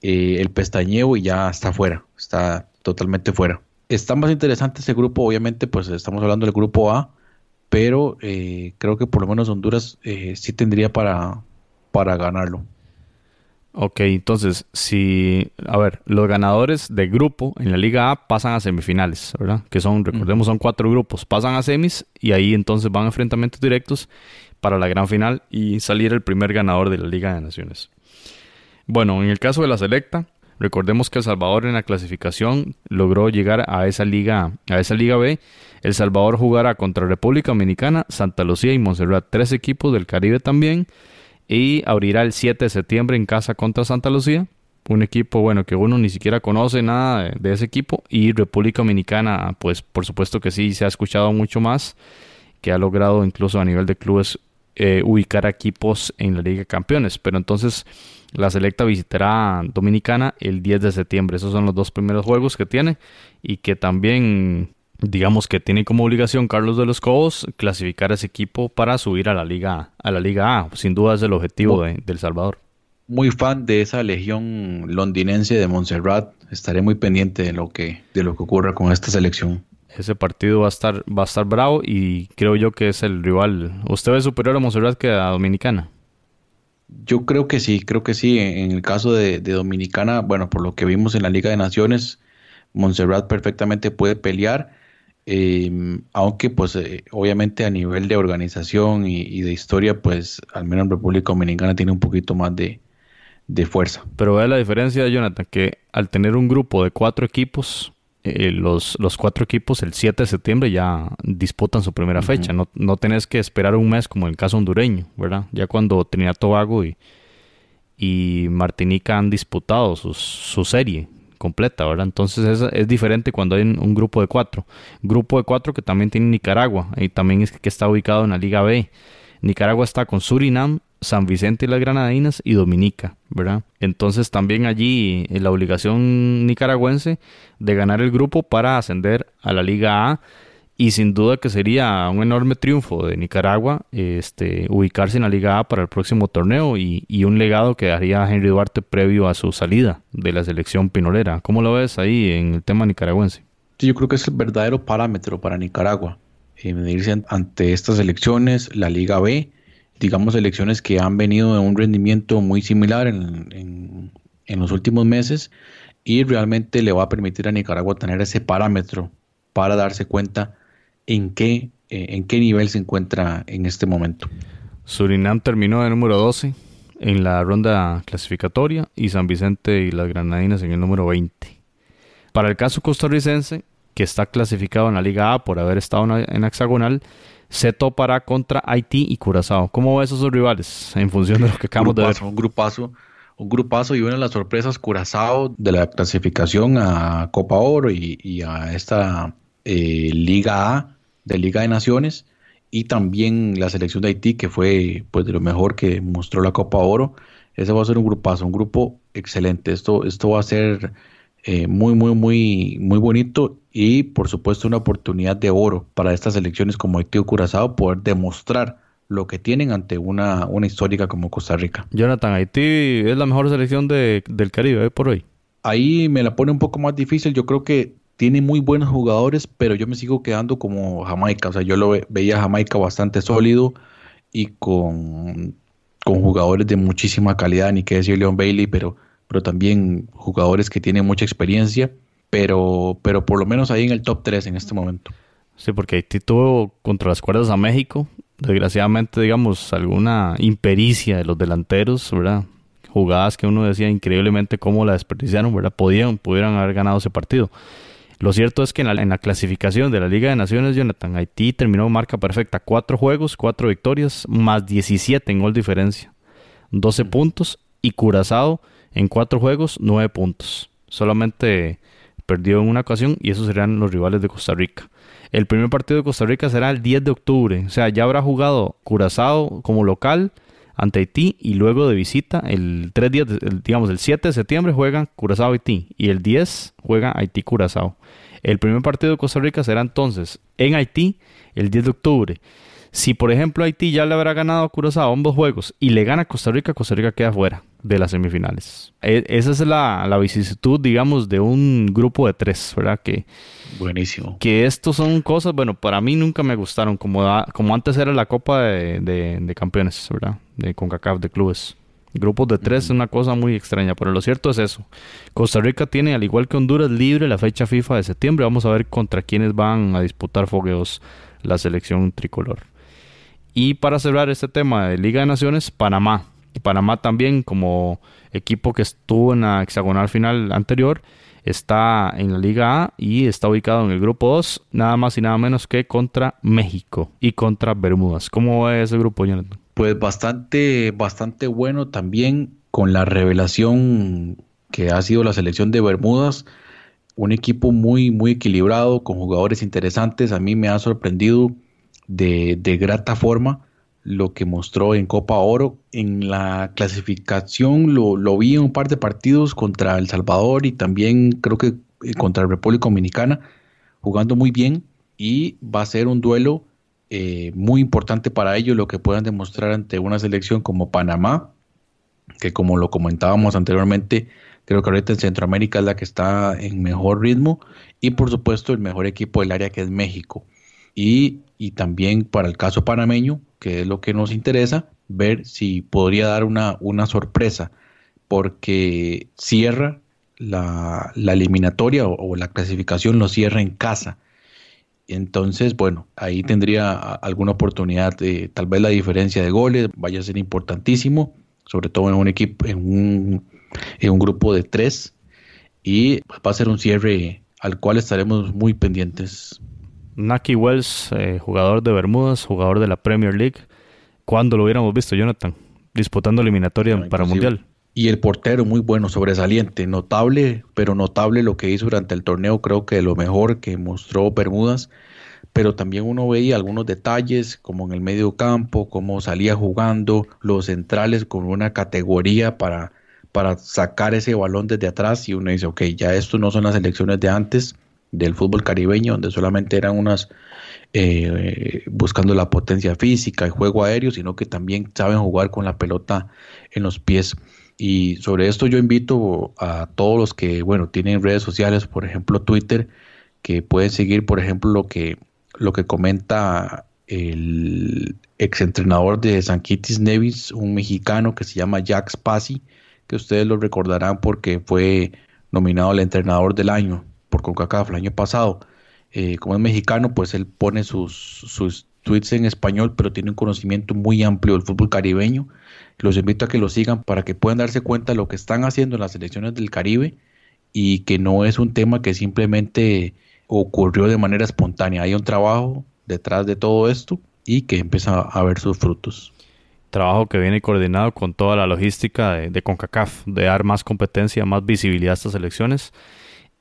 eh, el pestañeo ya está fuera, está totalmente fuera. Está más interesante ese grupo, obviamente, pues estamos hablando del grupo A, pero eh, creo que por lo menos Honduras eh, sí tendría para, para ganarlo. Ok, entonces, si, a ver, los ganadores de grupo en la Liga A pasan a semifinales, ¿verdad? Que son, recordemos, son cuatro grupos, pasan a semis y ahí entonces van a enfrentamientos directos para la gran final y salir el primer ganador de la Liga de Naciones. Bueno, en el caso de la selecta, recordemos que El Salvador en la clasificación logró llegar a esa liga, a esa Liga B. El Salvador jugará contra República Dominicana, Santa Lucía y Montserrat, tres equipos del Caribe también y abrirá el 7 de septiembre en casa contra Santa Lucía. Un equipo, bueno, que uno ni siquiera conoce nada de, ese equipo. Y República Dominicana, pues por supuesto que sí, se ha escuchado mucho más, que ha logrado incluso a nivel de clubes eh, ubicar equipos en la Liga de Campeones. Pero entonces la selecta visitará Dominicana el 10 de septiembre. Esos son los dos primeros juegos que tiene y que también digamos que tiene como obligación Carlos de los Cobos clasificar a ese equipo para subir a la Liga a la Liga A. Sin duda es el objetivo de, El Salvador. Muy fan de esa legión londinense de Montserrat. Estaré muy pendiente de lo que de lo que ocurra con esta selección. Ese partido va a estar va a estar bravo y creo yo que es el rival. ¿Usted ve superior a Montserrat que a Dominicana? Yo creo que sí, creo que sí. En el caso de, de Dominicana, bueno, por lo que vimos en la Liga de Naciones, Montserrat perfectamente puede pelear Em, aunque pues eh, obviamente a nivel de organización y, de historia, pues al menos en República Dominicana tiene un poquito más de, fuerza. Pero vea la diferencia, Jonathan, que al tener un grupo de cuatro equipos, eh, los, los cuatro equipos el 7 de septiembre ya disputan su primera fecha. No, no tenés que esperar un mes como en el caso hondureño, ¿verdad? Ya cuando tenía Tobago y, y Martinica han disputado su serie completa, ¿verdad? Entonces es, es, diferente cuando hay un grupo de cuatro. Grupo de cuatro que también tiene Nicaragua y también es que está ubicado en la Liga B. Nicaragua está con Surinam San Vicente y las Granadinas y Dominica, ¿verdad? Entonces también allí eh, la obligación nicaragüense de ganar el grupo para ascender a la Liga A y sin duda que sería un enorme triunfo de Nicaragua este, ubicarse en la Liga A para el próximo torneo y, un legado que daría Henry Duarte previo a su salida de la selección pinolera. ¿Cómo lo ves ahí en el tema nicaragüense? Yo creo que es el verdadero parámetro para Nicaragua. Eh, medirse ante estas elecciones, la Liga B, digamos elecciones que han venido de un rendimiento muy similar en, en los últimos meses y realmente le va a permitir a Nicaragua tener ese parámetro para darse cuenta en qué, eh, en qué nivel se encuentra en este momento. Surinam terminó de número 12 en la ronda clasificatoria y San Vicente y las Granadinas en el número 20. Para el caso costarricense, que está clasificado en la Liga A por haber estado en hexagonal, se topará contra Haití y Curazao. ¿Cómo ves esos rivales en función de lo que acabamos de ver? Un grupazo, un grupazo y una de las sorpresas Curazao de la clasificación a Copa Oro y, a esta eh, Liga A de Liga de Naciones y también la selección de Haití, que fue pues de lo mejor que mostró la Copa Oro. Ese va a ser un grupazo, un grupo excelente. Esto, esto va a ser eh, muy, muy, muy, muy bonito y por supuesto una oportunidad de oro para estas selecciones como Haití o Curazao poder demostrar lo que tienen ante una, una histórica como Costa Rica. Jonathan, Haití es la mejor selección de, del Caribe por hoy. Ahí me la pone un poco más difícil. Yo creo que tiene muy buenos jugadores, pero yo me sigo quedando como Jamaica. O sea, yo lo veía Jamaica bastante sólido y con, con jugadores de muchísima calidad, ni qué decir Leon Bailey, pero, pero también jugadores que tienen mucha experiencia, pero, pero por lo menos ahí en el top 3 en este momento. Sí, porque Haití tuvo contra las cuerdas a México, desgraciadamente, digamos, alguna impericia de los delanteros, ¿verdad? Jugadas que uno decía increíblemente cómo la desperdiciaron, ¿verdad? Podían, pudieran haber ganado ese partido. Lo cierto es que en la, clasificación de la Liga de Naciones, Jonathan, Haití terminó marca perfecta. Cuatro juegos, cuatro victorias, más 17 en gol diferencia. 12 puntos. Y Curazao en cuatro juegos, 9 puntos. Solamente perdió en una ocasión y esos serán los rivales de Costa Rica. El primer partido de Costa Rica será el 10 de octubre. O sea, ya habrá jugado Curazao como local ante Haití y luego de visita el 3 días, digamos el 7 de septiembre juegan Curazao Haití y el 10 juega Haití Curazao. El primer partido de Costa Rica será entonces en Haití el 10 de octubre. Si por ejemplo Haití ya le habrá ganado a Curazao ambos juegos y le gana a Costa Rica, Costa Rica queda fuera de las semifinales. E, esa es la, la, vicisitud, digamos, de un grupo de tres, ¿verdad? Que, Buenísimo. Que estos son cosas, bueno, para mí nunca me gustaron, como, como antes era la Copa de, de, Campeones, ¿verdad? De CONCACAF, de clubes. Grupos de tres es una cosa muy extraña, pero lo cierto es eso. Costa Rica tiene, al igual que Honduras, libre la fecha FIFA de septiembre. Vamos a ver contra quiénes van a disputar fogueos la selección tricolor. Y para cerrar este tema de Liga de Naciones, Panamá. Panamá también como equipo que estuvo en la hexagonal final anterior, está en la Liga A y está ubicado en el grupo 2, nada más y nada menos que contra México y contra Bermudas. ¿Cómo va ese grupo, Jonathan? Pues bastante, bastante bueno también con la revelación que ha sido la selección de Bermudas. Un equipo muy, muy equilibrado, con jugadores interesantes. A mí me ha sorprendido de, de grata forma lo que mostró en Copa Oro. En la clasificación lo, vi en un par de partidos contra El Salvador y también creo que eh, contra República Dominicana, jugando muy bien y va a ser un duelo eh, muy importante para ellos lo que puedan demostrar ante una selección como Panamá, que como lo comentábamos anteriormente, creo que ahorita en Centroamérica es la que está en mejor ritmo y por supuesto el mejor equipo del área que es México. Y, y también para el caso panameño, que es lo que nos interesa, ver si podría dar una, una sorpresa, porque cierra la, eliminatoria o, la clasificación lo cierra en casa. Entonces, bueno, ahí tendría alguna oportunidad, de, tal vez la diferencia de goles vaya a ser importantísimo, sobre todo en un equipo, en un, en un grupo de tres, y va a ser un cierre al cual estaremos muy pendientes. Naki Wells, eh, jugador de Bermudas, jugador de la Premier League. ¿Cuándo lo hubiéramos visto, Jonathan? Disputando eliminatoria para Mundial. Y el portero muy bueno, sobresaliente, notable, pero notable lo que hizo durante el torneo, creo que lo mejor que mostró Bermudas. pero también uno veía algunos detalles como en el medio campo, cómo salía jugando los centrales con una categoría para, para sacar ese balón desde atrás y uno dice, ok, ya esto no son las elecciones de antes del fútbol caribeño, donde solamente eran unas eh, buscando la potencia física y juego aéreo, sino que también saben jugar con la pelota en los pies. Y sobre esto yo invito a todos los que, bueno, tienen redes sociales, por ejemplo Twitter, que pueden seguir, por ejemplo, lo que lo que comenta el exentrenador de San Kitts Nevis, un mexicano que se llama Jack Spassi, que ustedes lo recordarán porque fue nominado al entrenador del año por CONCACAF el año pasado. Eh, como es mexicano, pues él pone sus, sus tweets en español, pero tiene un conocimiento muy amplio del fútbol caribeño. Los invito a que lo sigan para que puedan darse cuenta de lo que están haciendo en las selecciones del Caribe y que no es un tema que simplemente ocurrió de manera espontánea. Hay un trabajo detrás de todo esto y que empieza a ver sus frutos. Trabajo que viene coordinado con toda la logística de, CONCACAF, de dar más competencia, más visibilidad a estas elecciones.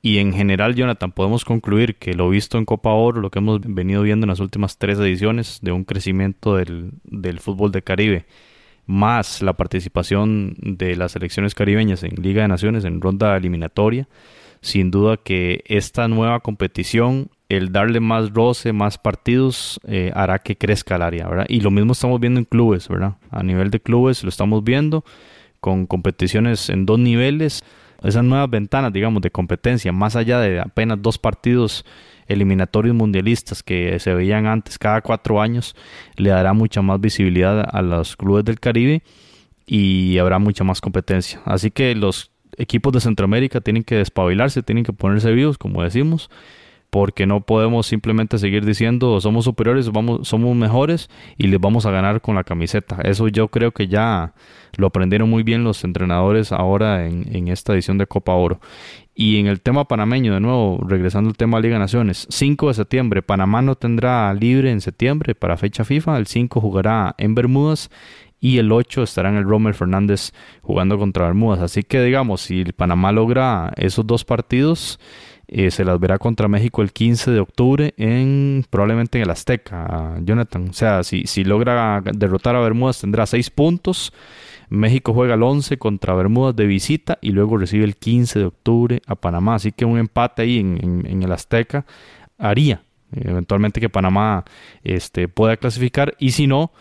Y en general, Jonathan, podemos concluir que lo visto en Copa Oro, lo que hemos venido viendo en las últimas tres ediciones de un crecimiento del, del fútbol de Caribe, más la participación de las selecciones caribeñas en Liga de Naciones en ronda eliminatoria, sin duda que esta nueva competición, el darle más roce, más partidos, eh, hará que crezca el área, ¿verdad? Y lo mismo estamos viendo en clubes, ¿verdad? A nivel de clubes lo estamos viendo con competiciones en dos niveles, esas nuevas ventanas, digamos, de competencia, más allá de apenas dos partidos eliminatorios mundialistas que se veían antes cada cuatro años, le dará mucha más visibilidad a los clubes del Caribe y habrá mucha más competencia. Así que los equipos de Centroamérica tienen que despabilarse, tienen que ponerse vivos, como decimos, porque no podemos simplemente seguir diciendo somos superiores, vamos, somos mejores y les vamos a ganar con la camiseta. Eso yo creo que ya lo aprendieron muy bien los entrenadores ahora en, en esta edición de Copa Oro. Y en el tema panameño, de nuevo, regresando al tema Liga Naciones, 5 de septiembre, Panamá no tendrá libre en septiembre para fecha FIFA, el 5 jugará en Bermudas y el 8 estará en el Rommel Fernández jugando contra Bermudas. Así que digamos, si el Panamá logra esos dos partidos, eh, se las verá contra México el 15 de octubre en probablemente en el Azteca, Jonathan. O sea, si, si logra derrotar a Bermudas tendrá 6 puntos. México juega el 11 contra Bermudas de visita y luego recibe el 15 de octubre a Panamá. Así que un empate ahí en, en el Azteca haría eventualmente que Panamá este, pueda clasificar y si no,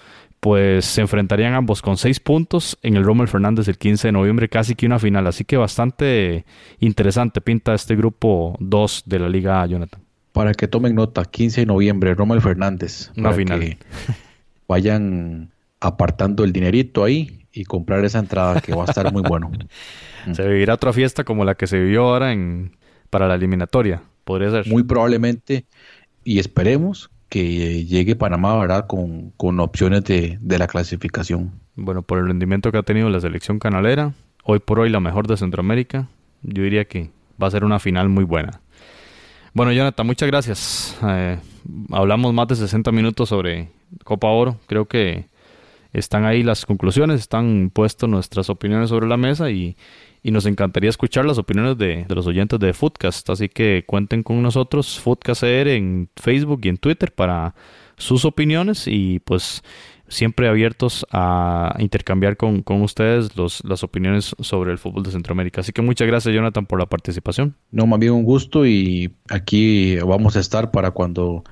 pues se enfrentarían ambos con seis puntos en el Rommel Fernández el 15 de noviembre, casi que una final. Así que bastante interesante pinta este grupo 2 de la Liga Jonathan. Para que tomen nota, 15 de noviembre, Rommel Fernández. Una final. Que vayan apartando el dinerito ahí y comprar esa entrada que va a estar muy bueno. se vivirá otra fiesta como la que se vivió ahora en, para la eliminatoria, podría ser. Muy probablemente, y esperemos que llegue Panamá, ¿verdad? Con, con opciones de, de, la clasificación. Bueno, por el rendimiento que ha tenido la selección canalera, hoy por hoy la mejor de Centroamérica, yo diría que va a ser una final muy buena. Bueno, Jonathan, muchas gracias. Eh, hablamos más de 60 minutos sobre Copa Oro. Creo que están ahí las conclusiones, están puestas nuestras opiniones sobre la mesa y y nos encantaría escuchar las opiniones de, los oyentes de Foodcast. Así que cuenten con nosotros, Foodcast en Facebook y en Twitter para sus opiniones y pues siempre abiertos a intercambiar con, con ustedes los, las opiniones sobre el fútbol de Centroamérica. Así que muchas gracias Jonathan por la participación. No, más bien un gusto y aquí vamos a estar para cuando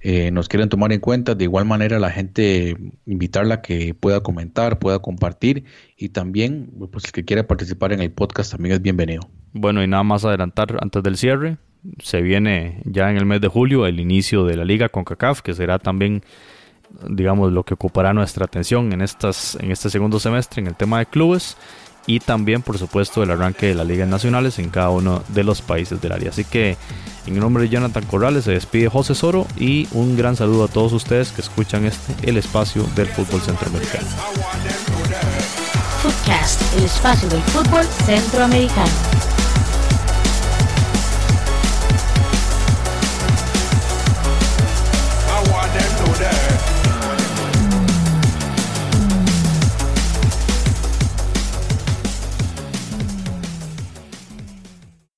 eh, nos quieren tomar en cuenta. De igual manera, la gente invitarla a que pueda comentar, pueda compartir y también, pues el que quiera participar en el podcast también es bienvenido. Bueno, y nada más adelantar antes del cierre, se viene ya en el mes de julio el inicio de la liga con CACAF, que será también digamos lo que ocupará nuestra atención en estas en este segundo semestre en el tema de clubes y también por supuesto el arranque de las ligas nacionales en cada uno de los países del área. Así que en nombre de Jonathan Corrales se despide José Soro y un gran saludo a todos ustedes que escuchan este el espacio del fútbol centroamericano. Podcast, el espacio del fútbol centroamericano.